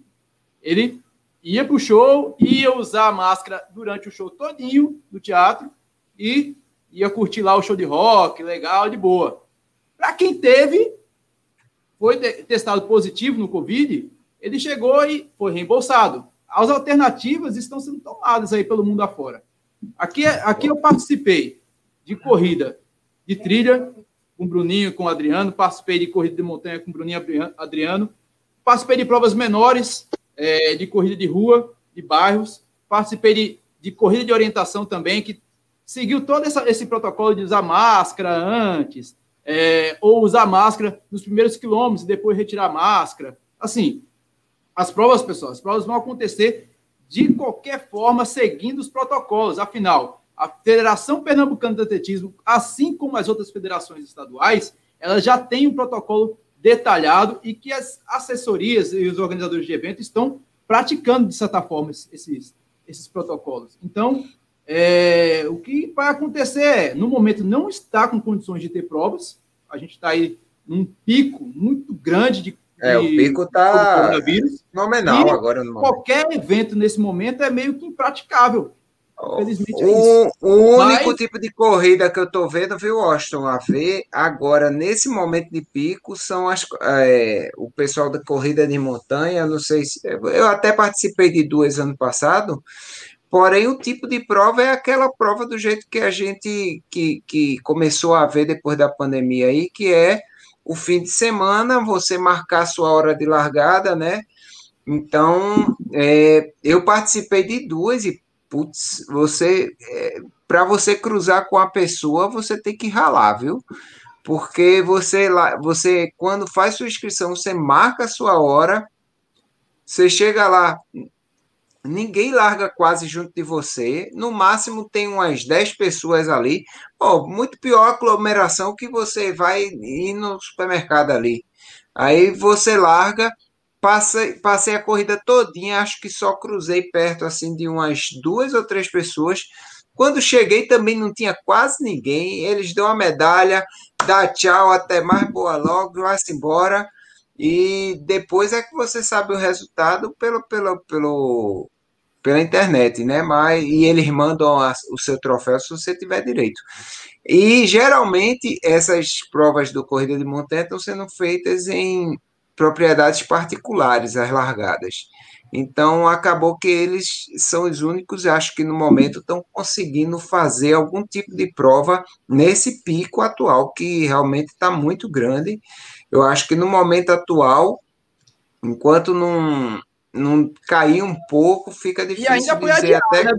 ele ia para o show, ia usar a máscara durante o show todinho do teatro e ia curtir lá o show de rock, legal, de boa. Para quem teve, foi testado positivo no Covid, ele chegou e foi reembolsado. As alternativas estão sendo tomadas aí pelo mundo afora. Aqui, aqui eu participei de corrida de trilha com o Bruninho, com o Adriano, participei de corrida de montanha com o Bruninho Adriano, participei de provas menores, é, de corrida de rua, de bairros, participei de, de corrida de orientação também, que seguiu todo essa, esse protocolo de usar máscara antes, é, ou usar máscara nos primeiros quilômetros e depois retirar a máscara. Assim, as provas, pessoal, as provas vão acontecer de qualquer forma, seguindo os protocolos. Afinal, a Federação Pernambucana de Atletismo, assim como as outras federações estaduais, ela já tem um protocolo detalhado e que as assessorias e os organizadores de eventos estão praticando, de certa forma, esses, esses protocolos. Então, é, o que vai acontecer é, no momento, não está com condições de ter provas, a gente está aí num pico muito grande de. É, o pico está fenomenal agora no momento. Qualquer evento nesse momento é meio que impraticável. Infelizmente é o, o único Mas... tipo de corrida que eu estou vendo, viu, Austin, a ver agora, nesse momento de pico, são as, é, o pessoal da corrida de montanha. Não sei se. Eu até participei de duas ano passado, porém o tipo de prova é aquela prova do jeito que a gente que, que começou a ver depois da pandemia aí, que é o fim de semana, você marcar sua hora de largada, né? Então, é, eu participei de duas e putz, você é, para você cruzar com a pessoa, você tem que ralar, viu? Porque você lá, você quando faz sua inscrição, você marca a sua hora, você chega lá, ninguém larga quase junto de você, no máximo tem umas 10 pessoas ali. Oh, muito pior a aglomeração que você vai ir no supermercado ali. Aí você larga, Passei, passei a corrida todinha, acho que só cruzei perto assim de umas duas ou três pessoas. Quando cheguei também não tinha quase ninguém. Eles dão a medalha, dá tchau, até mais boa logo, vai-se embora. E depois é que você sabe o resultado pelo, pelo, pelo, pela internet, né? Mas, e eles mandam a, o seu troféu se você tiver direito. E geralmente essas provas do Corrida de Montanha estão sendo feitas em propriedades particulares, as largadas. Então, acabou que eles são os únicos, acho que no momento estão conseguindo fazer algum tipo de prova nesse pico atual, que realmente está muito grande. Eu acho que no momento atual, enquanto não, não cair um pouco, fica difícil e ainda dizer até. Né,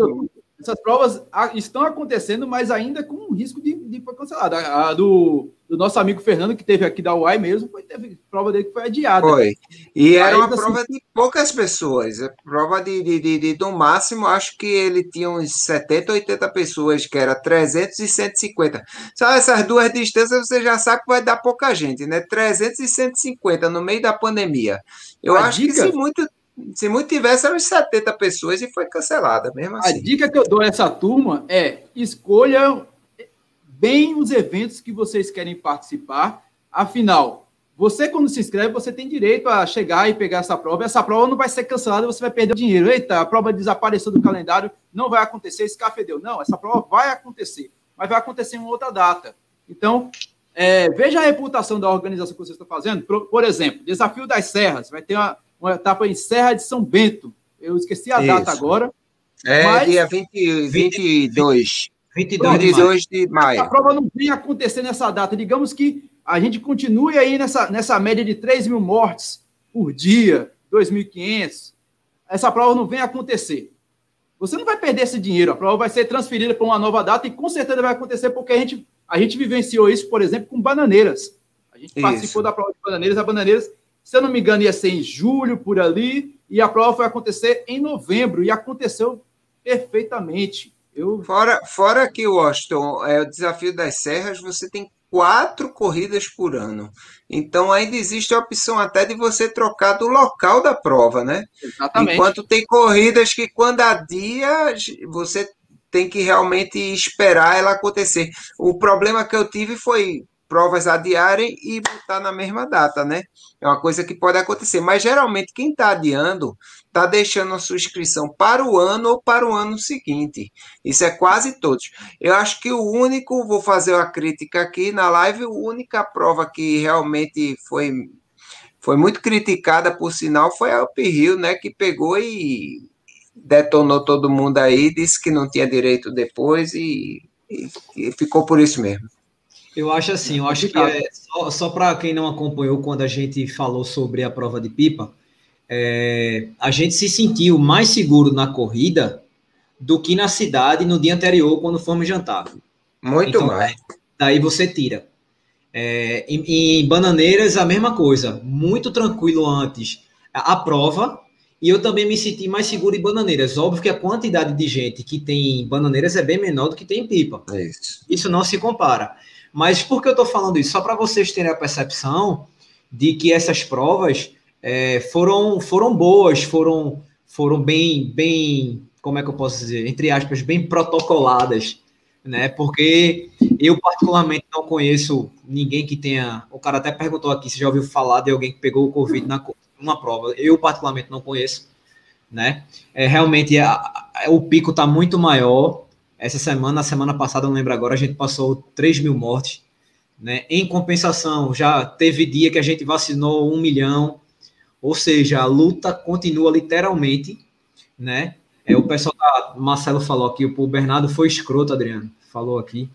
Essas provas estão acontecendo, mas ainda com risco de, de cancelada. A, a do do nosso amigo Fernando, que teve aqui da UAI mesmo, foi, teve prova dele que foi adiada. Foi. E era uma assim, prova de poucas pessoas. A prova de, de, de, de, do máximo, acho que ele tinha uns 70, 80 pessoas, que era 300 e 150. Só essas duas distâncias você já sabe que vai dar pouca gente, né? 300 e 150 no meio da pandemia. Eu acho dica... que se muito. Se muito tivesse, eram 70 pessoas e foi cancelada, mesmo assim. A dica que eu dou a essa turma é escolha bem os eventos que vocês querem participar. Afinal, você, quando se inscreve, você tem direito a chegar e pegar essa prova. Essa prova não vai ser cancelada, você vai perder o dinheiro. Eita, a prova desapareceu do calendário, não vai acontecer, escafedeu. Não, essa prova vai acontecer, mas vai acontecer em outra data. Então, é, veja a reputação da organização que você está fazendo. Por, por, exemplo, Desafio das Serras, vai ter uma, uma, etapa em Serra de São Bento. Eu esqueci a Isso. data agora. É mas... dia 20, 22. 22, 22 de maio. A prova não vem acontecer nessa data. Digamos que a gente continue aí nessa, nessa média de 3 mil mortes por dia, 2.500. Essa prova não vem acontecer. Você não vai perder esse dinheiro. A prova vai ser transferida para uma nova data e com certeza vai acontecer porque a gente, a gente vivenciou isso, por exemplo, com bananeiras. A gente isso. participou da prova de bananeiras. A bananeiras, se eu não me engano, ia ser em julho, por ali, e a prova foi acontecer em novembro, e aconteceu perfeitamente. Eu... Fora, fora que, Washington, é o desafio das serras, você tem quatro corridas por ano. Então ainda existe a opção até de você trocar do local da prova, né? Exatamente. Enquanto tem corridas que quando há dia você tem que realmente esperar ela acontecer. O problema que eu tive foi provas adiarem e botar na mesma data, né? É uma coisa que pode acontecer. Mas geralmente quem está adiando está deixando a sua inscrição para o ano ou para o ano seguinte. Isso é quase todos. Eu acho que o único, vou fazer uma crítica aqui na live, a única prova que realmente foi, foi muito criticada, por sinal, foi a Up Hill, né? Que pegou e detonou todo mundo aí, disse que não tinha direito depois e, e, e ficou por isso mesmo. Eu acho assim, eu acho que é, só, só para quem não acompanhou quando a gente falou sobre a prova de pipa, é, a gente se sentiu mais seguro na corrida do que na cidade no dia anterior, quando fomos jantar. Muito então, mais. Daí você tira. É, em, em, Bananeiras, a mesma coisa. Muito tranquilo antes a, a, prova. E eu também me senti mais seguro em Bananeiras. Óbvio que a quantidade de gente que tem em Bananeiras é bem menor do que tem em Pipa. É isso. isso não se compara. Mas por que eu estou falando isso? Só para vocês terem a percepção de que essas provas é, foram, foram boas, foram, foram bem, bem, como é que eu posso dizer, entre aspas, bem protocoladas, né? Porque eu particularmente não conheço ninguém que tenha. O cara até perguntou aqui se já ouviu falar de alguém que pegou o Covid na uma prova. Eu particularmente não conheço, né? É realmente a, a, o pico está muito maior essa semana, a semana passada, não lembro agora, a gente passou 3 mil mortes. Né? Em compensação, já teve dia que a gente vacinou um milhão, ou seja, a luta continua literalmente, né? É, o pessoal da Marcelo falou aqui, o Bernardo foi escroto, Adriano, falou aqui.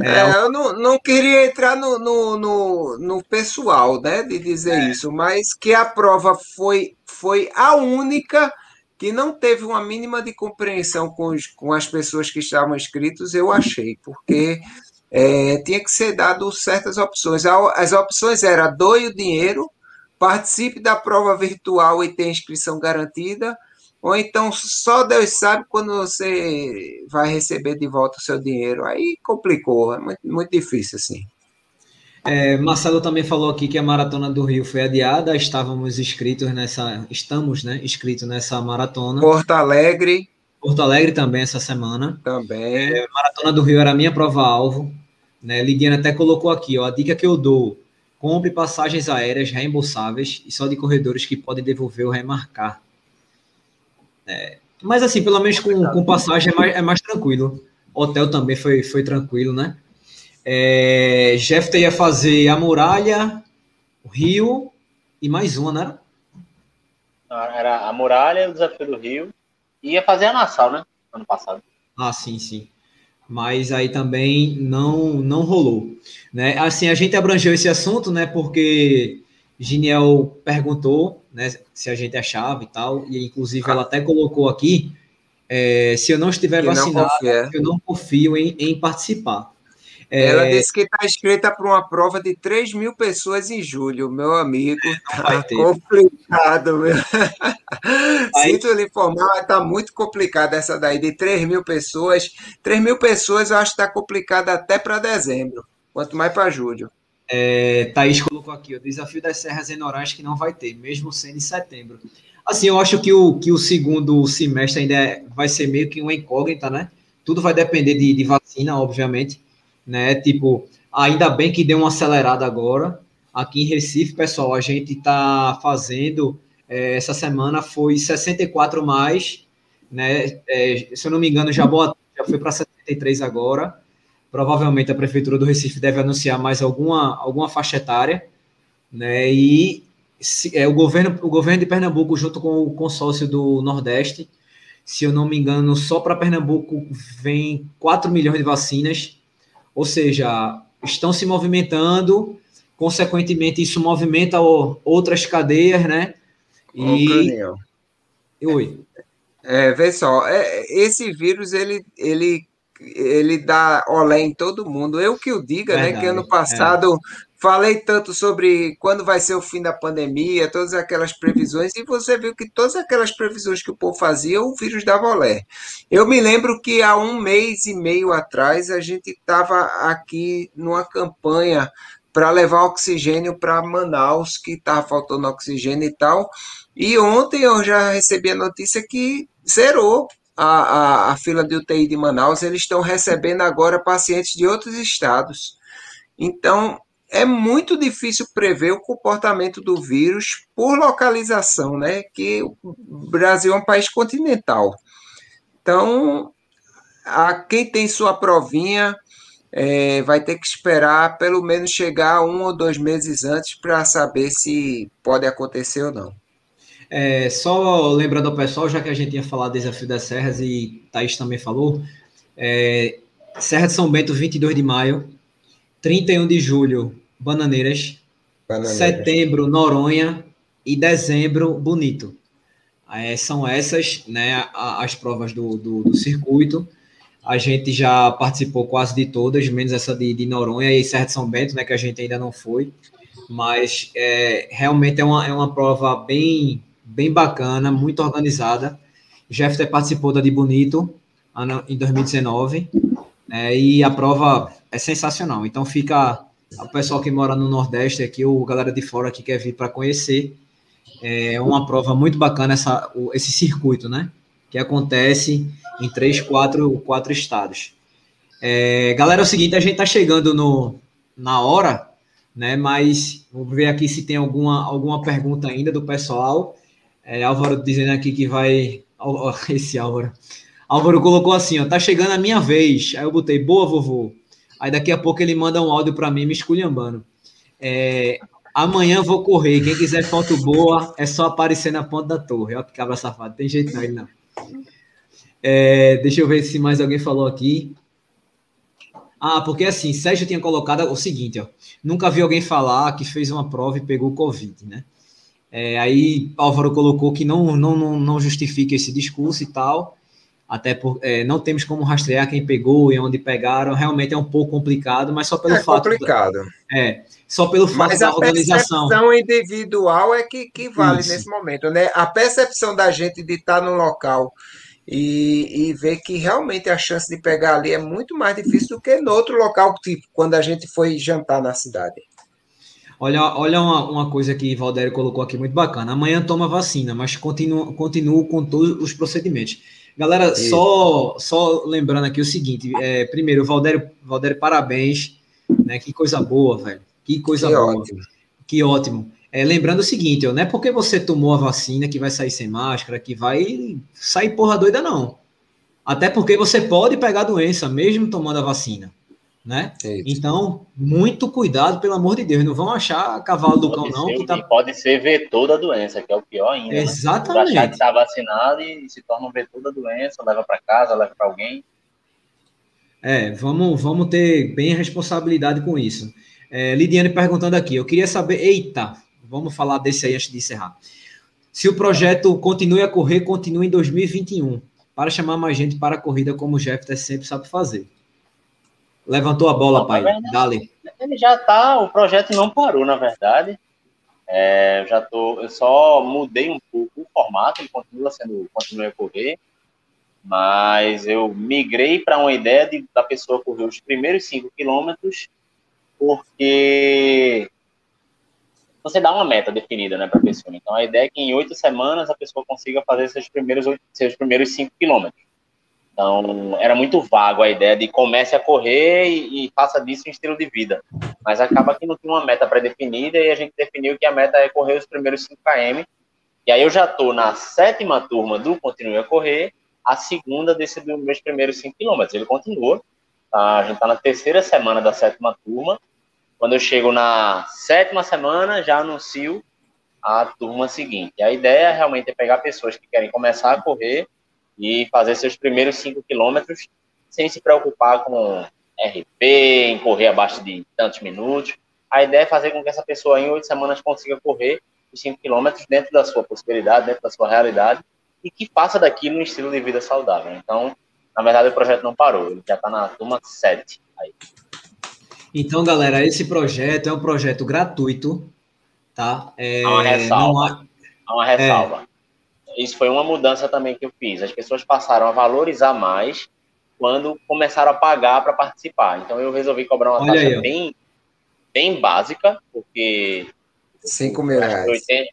É, é, eu não, não queria entrar no, no, no, no pessoal, né, de dizer é. isso, mas que a prova foi, foi a única que não teve uma mínima de compreensão com, os, com as pessoas que estavam inscritos, eu achei, porque é, tinha que ser dado certas opções. As opções eram doe o dinheiro, participe da prova virtual e tenha inscrição garantida, ou então só Deus sabe quando você vai receber de volta o seu dinheiro. Aí complicou, é muito, muito difícil assim. É, Marcelo também falou aqui que a maratona do Rio foi adiada. Estávamos inscritos nessa, estamos, né, inscritos nessa maratona. Porto Alegre. Porto Alegre também essa semana. Também. É, maratona do Rio era a minha prova alvo. Né? Lidiana até colocou aqui, ó, a dica que eu dou: compre passagens aéreas reembolsáveis e só de corredores que podem devolver ou remarcar. É, mas assim, pelo menos com, com passagem é mais, é mais tranquilo. Hotel também foi, foi tranquilo, né? É, Jeff ia fazer a muralha, o Rio e mais uma, né? Era a muralha, o desafio do Rio. E ia fazer a Nassau, né? Ano passado. Ah, sim, sim. Mas aí também não não rolou, né? Assim, a gente abrangeu esse assunto, né? Porque Giniel perguntou, né? Se a gente achava e tal, e inclusive ela até colocou aqui, é, se eu não estiver vacinado, não eu não confio em, em participar. É... Ela disse que está inscrita para uma prova de 3 mil pessoas em julho, meu amigo. Está complicado, meu. Aí... Sinto lhe informar, está muito complicado essa daí, de 3 mil pessoas. 3 mil pessoas eu acho que está complicado até para dezembro, quanto mais para julho. É, Thaís colocou aqui, o desafio das Serras Enorais que não vai ter, mesmo sendo em setembro. Assim, eu acho que o, que o segundo semestre ainda é, vai ser meio que uma incógnita, né? Tudo vai depender de, de vacina, obviamente né? Tipo, ainda bem que deu uma acelerada agora. Aqui em Recife, pessoal, a gente está fazendo, é, essa semana foi 64 mais, né? É, se eu não me engano, já, boa, já foi para 73 agora. Provavelmente a Prefeitura do Recife deve anunciar mais alguma, alguma faixa etária, né? E se, é, o, governo, o governo de Pernambuco, junto com o consórcio do Nordeste, se eu não me engano, só para Pernambuco vem 4 milhões de vacinas ou seja, estão se movimentando, consequentemente isso movimenta outras cadeias, né? E... Oi. É, vê só, é, esse vírus ele, ele, ele dá olé em todo mundo. Eu que o diga, Verdade, né? Que ano passado é. Falei tanto sobre quando vai ser o fim da pandemia, todas aquelas previsões, e você viu que todas aquelas previsões que o povo fazia, o vírus dava olé. Eu me lembro que há um mês e meio atrás a gente estava aqui numa campanha para levar oxigênio para Manaus, que estava faltando oxigênio e tal. E ontem eu já recebi a notícia que zerou a, a, a fila de UTI de Manaus. Eles estão recebendo agora pacientes de outros estados. Então, é muito difícil prever o comportamento do vírus por localização, né? Que o Brasil é um país continental. Então, a quem tem sua provinha é, vai ter que esperar pelo menos chegar um ou dois meses antes para saber se pode acontecer ou não. É, só lembrando ao pessoal, já que a gente tinha falado do Desafio das Serras e Thaís também falou, é, Serra de São Bento, 22 de maio, 31 de julho, Bananeiras, Bananeiras. setembro, Noronha e dezembro, Bonito. É, são essas né, as provas do, do, do circuito. A gente já participou quase de todas, menos essa de, de Noronha e Serra de São Bento, né, que a gente ainda não foi. Mas é, realmente é uma, é uma prova bem, bem bacana, muito organizada. Jeffter participou da de Bonito em 2019, né, e a prova é sensacional. Então fica o pessoal que mora no Nordeste aqui, ou galera de fora que quer vir para conhecer. É uma prova muito bacana essa, esse circuito, né? Que acontece em três, quatro, quatro estados. É, galera, é o seguinte, a gente tá chegando no, na hora, né? Mas vamos ver aqui se tem alguma, alguma pergunta ainda do pessoal. É, Álvaro dizendo aqui que vai. Esse Álvaro. Álvaro colocou assim, ó, tá chegando a minha vez. Aí eu botei, boa, vovô. Aí daqui a pouco ele manda um áudio para mim me esculhambando. É, amanhã vou correr. Quem quiser foto boa, é só aparecer na ponta da torre. Ó, que cabra safado. Tem jeito não, ele não. É, deixa eu ver se mais alguém falou aqui. Ah, porque assim, Sérgio tinha colocado o seguinte, ó. Nunca vi alguém falar que fez uma prova e pegou Covid, né? É, aí Álvaro colocou que não, não, não justifica esse discurso e tal, até por é, não temos como rastrear quem pegou e onde pegaram, realmente é um pouco complicado, mas só pelo é fato. complicado. Da, é, só pelo fato mas da organização. A percepção individual é que, que vale Isso. nesse momento, né? A percepção da gente de estar no local e, e ver que realmente a chance de pegar ali é muito mais difícil do que no outro local, tipo quando a gente foi jantar na cidade. Olha, olha uma, uma coisa que Valdério colocou aqui muito bacana. Amanhã toma vacina, mas continua, continua com todos os procedimentos. Galera, só, só lembrando aqui o seguinte: é, primeiro, Valdério, Valdério, parabéns. Né? Que coisa boa, velho. Que coisa que boa. Ótimo. Que ótimo. É, lembrando o seguinte, ó, não é porque você tomou a vacina que vai sair sem máscara, que vai sair porra doida, não. Até porque você pode pegar a doença, mesmo tomando a vacina. Né? Então, muito cuidado, pelo amor de Deus. Não vão achar cavalo do pode cão, não. que tá... Pode ser vetor da doença, que é o pior ainda. Né? Exatamente. Né? Achar que está vacinado e se torna um vetor da doença, leva para casa, leva para alguém. É, vamos, vamos ter bem responsabilidade com isso. É, Lidiane perguntando aqui, eu queria saber, eita, vamos falar desse aí antes de encerrar. Se o projeto continue a correr, continue em 2021, para chamar mais gente para a corrida, como o Jeff sempre sabe fazer. Levantou a bola, não, pai. Verdade, Dale. Ele já tá, o projeto não parou, na verdade. É, eu já tô, eu só mudei um pouco o formato, ele continua sendo, continua a correr, mas eu migrei para uma ideia de, da pessoa correr os primeiros 5 quilômetros, porque você dá uma meta definida, né, para a pessoa. Então, a ideia é que em oito semanas a pessoa consiga fazer seus primeiros seus primeiros cinco quilômetros. Então, era muito vago a ideia de comece a correr e, e faça disso um estilo de vida. Mas acaba que não tinha uma meta pré-definida e a gente definiu que a meta é correr os primeiros 5 km. E aí eu já estou na sétima turma do Continue a Correr, a segunda desse dos meus primeiros 5 km. Ele continua. Tá? A gente está na terceira semana da sétima turma. Quando eu chego na sétima semana, já anuncio a turma seguinte. A ideia realmente é pegar pessoas que querem começar a correr e fazer seus primeiros cinco quilômetros sem se preocupar com RP, em correr abaixo de tantos minutos. A ideia é fazer com que essa pessoa em oito semanas consiga correr os cinco quilômetros dentro da sua possibilidade, dentro da sua realidade e que faça daquilo um estilo de vida saudável. Então, na verdade, o projeto não parou, ele já está na turma 7 aí. Então, galera, esse projeto é um projeto gratuito, tá? É, há uma ressalva. Há... há... uma ressalva. É... Isso foi uma mudança também que eu fiz. As pessoas passaram a valorizar mais quando começaram a pagar para participar. Então, eu resolvi cobrar uma Olha taxa aí, bem, bem básica, porque... 5 mil reais. 80,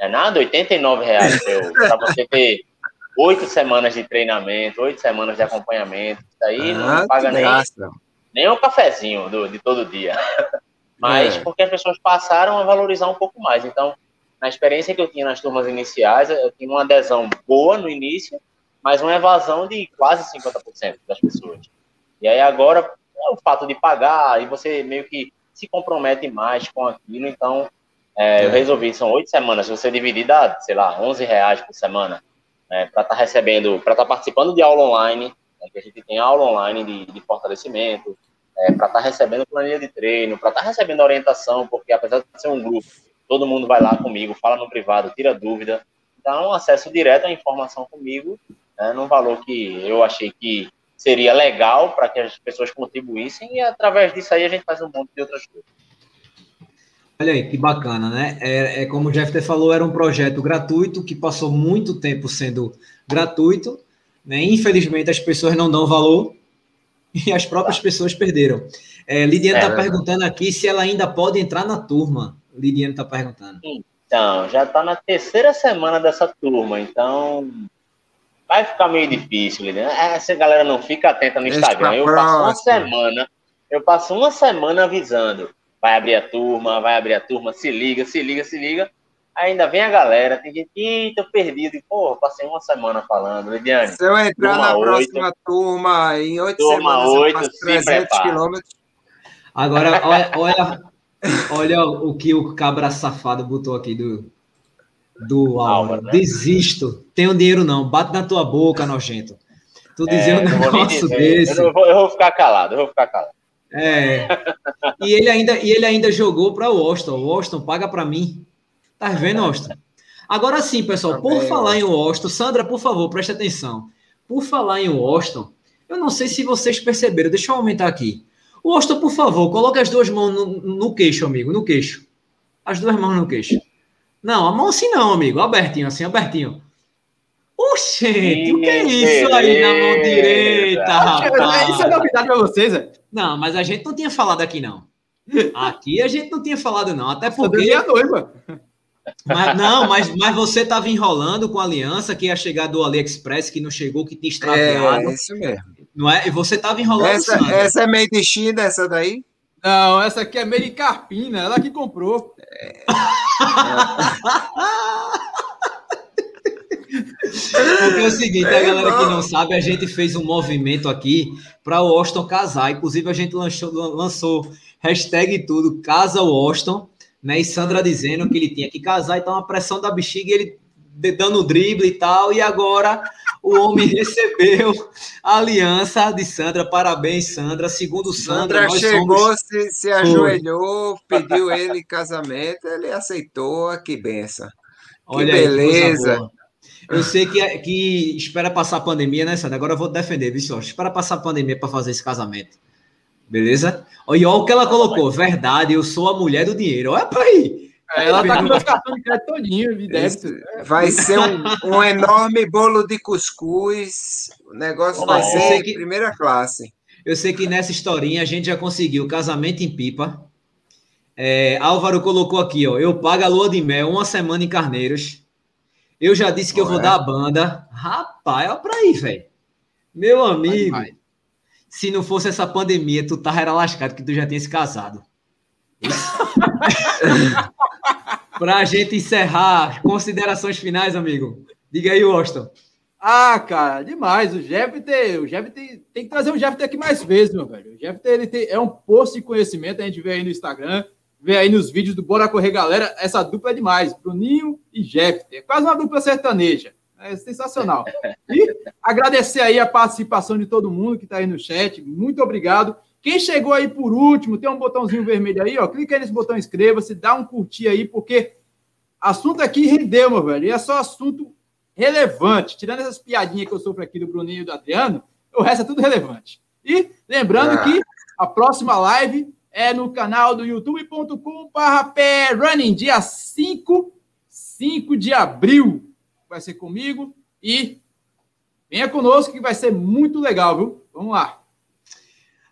é nada, 89 reais para você ter oito semanas de treinamento, oito semanas de acompanhamento. Isso aí ah, não paga nem... Graça nem um cafezinho do, de todo dia. Mas é. porque as pessoas passaram a valorizar um pouco mais. Então, na experiência que eu tinha nas turmas iniciais, eu tinha uma adesão boa no início, mas uma evasão de quase 50% das pessoas. E aí agora, é o fato de pagar, e você meio que se compromete mais com aquilo, então é, é. eu resolvi, são oito semanas, se você dividir, dá, sei lá, 11 reais por semana, é, para estar tá recebendo, para estar tá participando de aula online, né, que a gente tem aula online de, de fortalecimento, é, para estar tá recebendo planilha de treino, para estar tá recebendo orientação, porque apesar de ser um grupo, todo mundo vai lá comigo, fala no privado, tira dúvida, então acesso direto à informação comigo, né, num valor que eu achei que seria legal para que as pessoas contribuíssem, e através disso aí a gente faz um monte de outras coisas. Olha aí, que bacana, né? É, é como o Jeff falou, era um projeto gratuito que passou muito tempo sendo gratuito, né? Infelizmente as pessoas não dão valor e as próprias pessoas perderam. É, Lidiane está é, perguntando aqui se ela ainda pode entrar na turma. Lidiane está perguntando. Então, já está na terceira semana dessa turma, então vai ficar meio difícil, Lidiane. É, essa galera não fica atenta no Instagram. Eu passo uma semana, eu passo uma semana avisando. Vai abrir a turma, vai abrir a turma, se liga, se liga, se liga. Ainda vem a galera, tem gente, ih, tô perdido. E, pô, passei uma semana falando, Lidiane. Se eu entrar na 8, próxima turma em oito semanas, 8, eu 300 quilômetros. Agora, olha, olha, olha o que o cabra safado botou aqui do, do Álvaro. Né? Desisto, tenho dinheiro não, bate na tua boca, nojento. Tu é, um negócio desse. Eu vou, eu vou ficar calado, eu vou ficar calado. É. E ele ainda, e ele ainda jogou para o Austin. O Austin paga para mim. Tá vendo, Austin? Agora sim, pessoal, por falar em Austin, Sandra, por favor, preste atenção. Por falar em Austin, eu não sei se vocês perceberam, deixa eu aumentar aqui. Austin, por favor, coloque as duas mãos no, no queixo, amigo, no queixo. As duas mãos no queixo. Não, a mão assim não, amigo, abertinho, assim, abertinho. Oxente, o que é isso aí na mão direita, rapaz? Isso é novidade pra vocês, velho. Não, mas a gente não tinha falado aqui, não. Aqui a gente não tinha falado, não. Até porque. a noiva. Mas, não, mas, mas você estava enrolando com a aliança que ia chegar do AliExpress, que não chegou, que tinha extraviado. É, isso mesmo. Não é? E você estava enrolando. Essa, essa é meio de China, essa daí? Não, essa aqui é meio de Carpina, ela que comprou. É. Porque é o seguinte, a galera que não sabe, a gente fez um movimento aqui para o Austin casar. Inclusive, a gente lançou, lançou hashtag tudo, casa o Austin né? E Sandra dizendo que ele tinha que casar, então a pressão da bexiga, ele dando drible e tal, e agora o homem recebeu a aliança de Sandra. Parabéns, Sandra. Segundo Sandra, Sandra chegou, somos... se, se ajoelhou, pediu ele casamento, ele aceitou. Que benção. Que Olha beleza. Aí, eu sei que, que espera passar a pandemia, né, Sandra? Agora eu vou defender, viu, Espera passar a pandemia para fazer esse casamento. Beleza? E olha o que ela colocou. Verdade, eu sou a mulher do dinheiro. Olha para aí. É, ela tá com meus cartões de crédito todinho, de débito. Vai ser um, um, enorme bolo de cuscuz. O negócio vai ser que, primeira classe. Eu sei que nessa historinha a gente já conseguiu casamento em pipa. É, Álvaro colocou aqui, ó. Eu pago a lua de mel uma semana em Carneiros. Eu já disse que eu vou dar a banda. Rapaz, olha pra aí, velho. Meu amigo. Vai, vai se não fosse essa pandemia, tu tava era lascado que tu já tinha se casado. Para a gente encerrar, considerações finais, amigo. Diga aí, Austin. Ah, cara, demais. O Jefter, o Jefter tem, que trazer o Jefter aqui mais vezes, meu velho. O Jefter ele tem, é um posto de conhecimento, a gente vê aí no Instagram, vê aí nos vídeos do Bora Correr Galera, essa dupla é demais. Bruninho e Jefter. É quase uma dupla sertaneja. É sensacional. E agradecer aí a participação de todo mundo que está aí no chat. Muito obrigado. Quem chegou aí por último, tem um botãozinho vermelho aí, ó. Clica aí nesse botão inscreva-se, dá um curtir aí, porque assunto aqui rendeu, meu velho. E é só assunto relevante. Tirando essas piadinhas que eu sofro aqui do Bruninho e do Adriano, o resto é tudo relevante. E lembrando ah. que a próxima live é no canal do youtube.com.br running dia 5, 5 de abril vai ser comigo e venha conosco que vai ser muito legal, viu? Vamos lá.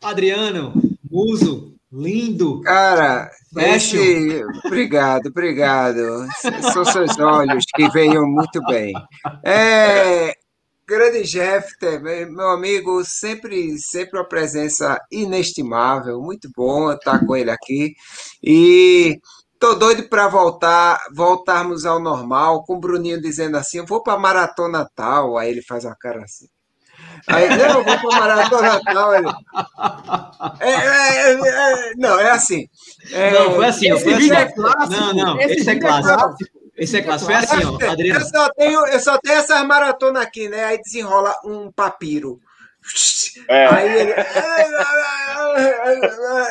Adriano, Muso, lindo. Cara, esse... obrigado, obrigado. São seus olhos que venham muito bem. É... grande Jeff, meu amigo, sempre, sempre uma presença inestimável, muito bom estar com ele aqui. E tô doido para voltar, voltarmos ao normal, com o Bruninho dizendo assim: eu vou para maratona tal. Aí ele faz uma cara assim. Aí, não, eu vou para maratona tal. Ele... É, é, é, não, é assim. não, foi assim. Esse foi vídeo assim. é clássico. Não, não, esse, esse é clássico. Esse é clássico. Foi assim, ó, Adriano. Eu só tenho, eu só tenho essas maratonas aqui, né? Aí desenrola um papiro. É. Aí ele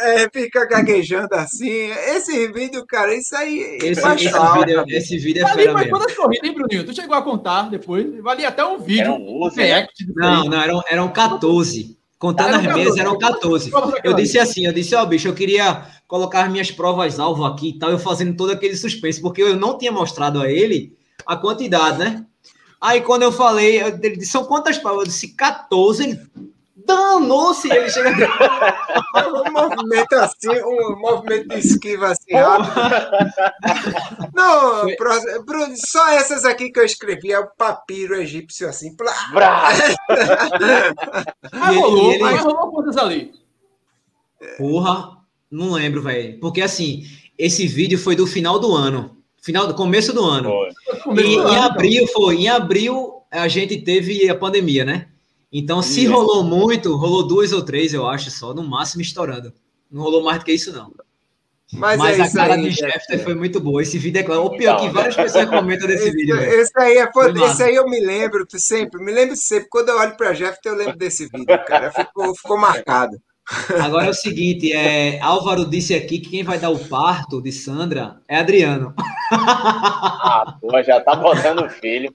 é, fica gaguejando assim. Esse vídeo, cara, isso aí. Esse, esse, vídeo, esse vídeo é Ali, fera mas quantas corridas, hein, Bruninho? Tu chegou a contar depois? Valia até um vídeo. Um né? não, não, eram, eram 14. Contando as mesas, eram 14. Eu disse assim, eu disse, ó, oh, bicho, eu queria colocar minhas provas alvo aqui e tal, eu fazendo todo aquele suspense, porque eu não tinha mostrado a ele a quantidade, né? Aí quando eu falei, ele disse, são quantas provas? Eu disse 14, ele danou-se, ele chega um movimento assim, um movimento de esquiva assim rápido. Não, Bruno, só essas aqui que eu escrevi é o papiro egípcio assim. Plá. Mas rolou, ele... mas rolou quantas ali? Porra, não lembro, velho. Porque assim, esse vídeo foi do final do ano. Final do começo do ano. Foi. E, em abril foi, em abril a gente teve a pandemia, né? Então, se rolou muito, rolou duas ou três, eu acho, só, no máximo estourando. Não rolou mais do que isso, não. Mas, Mas é a cara aí, de Jeffter é. foi muito boa. Esse vídeo é claro. O pior que várias pessoas comentam desse esse, vídeo. Esse aí, é, esse aí eu me lembro sempre, me lembro sempre. Quando eu olho para Jeffter, eu lembro desse vídeo, cara. Ficou, ficou marcado. Agora é o seguinte, é, Álvaro disse aqui que quem vai dar o parto de Sandra é Adriano. Ah, pô, já tá botando o filho.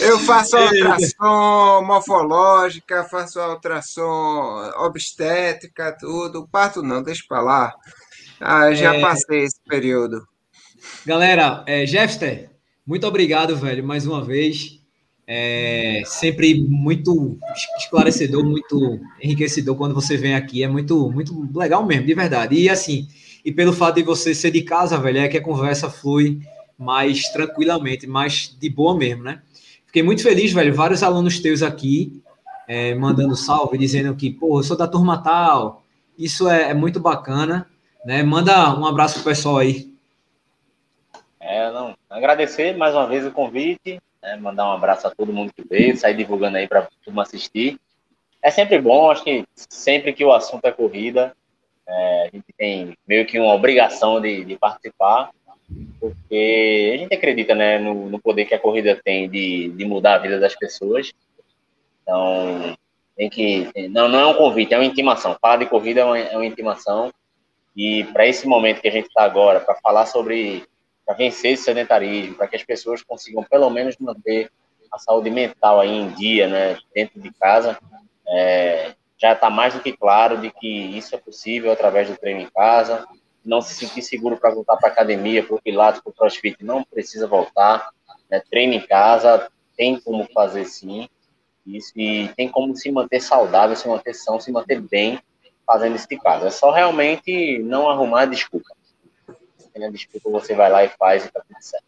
Eu faço a ultrassom morfológica, faço a ultrassom obstétrica, tudo. O parto não, deixa para lá. Ah, já é... passei esse período. Galera, é, Jeffster, muito obrigado, velho, mais uma vez. É sempre muito esclarecedor, muito enriquecedor quando você vem aqui. É muito, muito legal mesmo, de verdade. E assim, e pelo fato de você ser de casa, velho, é que a conversa flui mais tranquilamente, mais de boa mesmo, né? Fiquei muito feliz, velho. Vários alunos teus aqui é, mandando salve, dizendo que, pô, eu sou da turma tal. Isso é, é muito bacana, né? Manda um abraço pro pessoal aí. É, não. Agradecer mais uma vez o convite, né? mandar um abraço a todo mundo que veio, sair divulgando aí para turma assistir. É sempre bom, acho que sempre que o assunto é corrida, é, a gente tem meio que uma obrigação de, de participar porque a gente acredita né, no, no poder que a corrida tem de, de mudar a vida das pessoas. Então, tem que. Não, não é um convite, é uma intimação. Falar de corrida é uma, é uma intimação. E para esse momento que a gente está agora, para falar sobre. Para vencer esse sedentarismo, para que as pessoas consigam pelo menos manter a saúde mental aí em dia, né, dentro de casa, é, já está mais do que claro de que isso é possível através do treino em casa, não se sentir seguro para voltar para academia, para o pilates, para o crossfit, não precisa voltar. Né? Treino em casa, tem como fazer sim. Isso, e tem como se manter saudável, se manter são, se manter bem fazendo isso de casa. É só realmente não arrumar desculpa. Tem a desculpa, você vai lá e faz e tá tudo certo.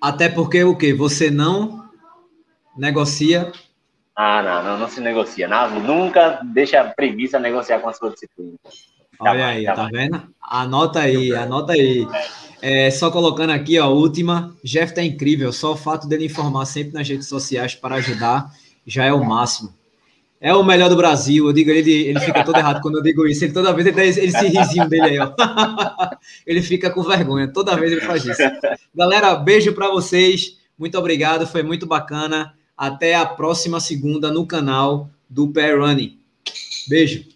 Até porque o que? Você não negocia. Ah, não, não, não se negocia. Não, nunca deixa a preguiça negociar com a sua disciplina. Olha aí, tá vendo? Anota aí, anota aí. É, só colocando aqui, ó, última. Jeff tá incrível. Só o fato dele informar sempre nas redes sociais para ajudar já é o máximo. É o melhor do Brasil. Eu digo, ele, ele fica todo errado quando eu digo isso. Ele toda vez ele, ele esse risinho dele aí, ó. ele fica com vergonha. Toda vez ele faz isso. Galera, beijo para vocês. Muito obrigado. Foi muito bacana. Até a próxima segunda no canal do Pair Running. Beijo.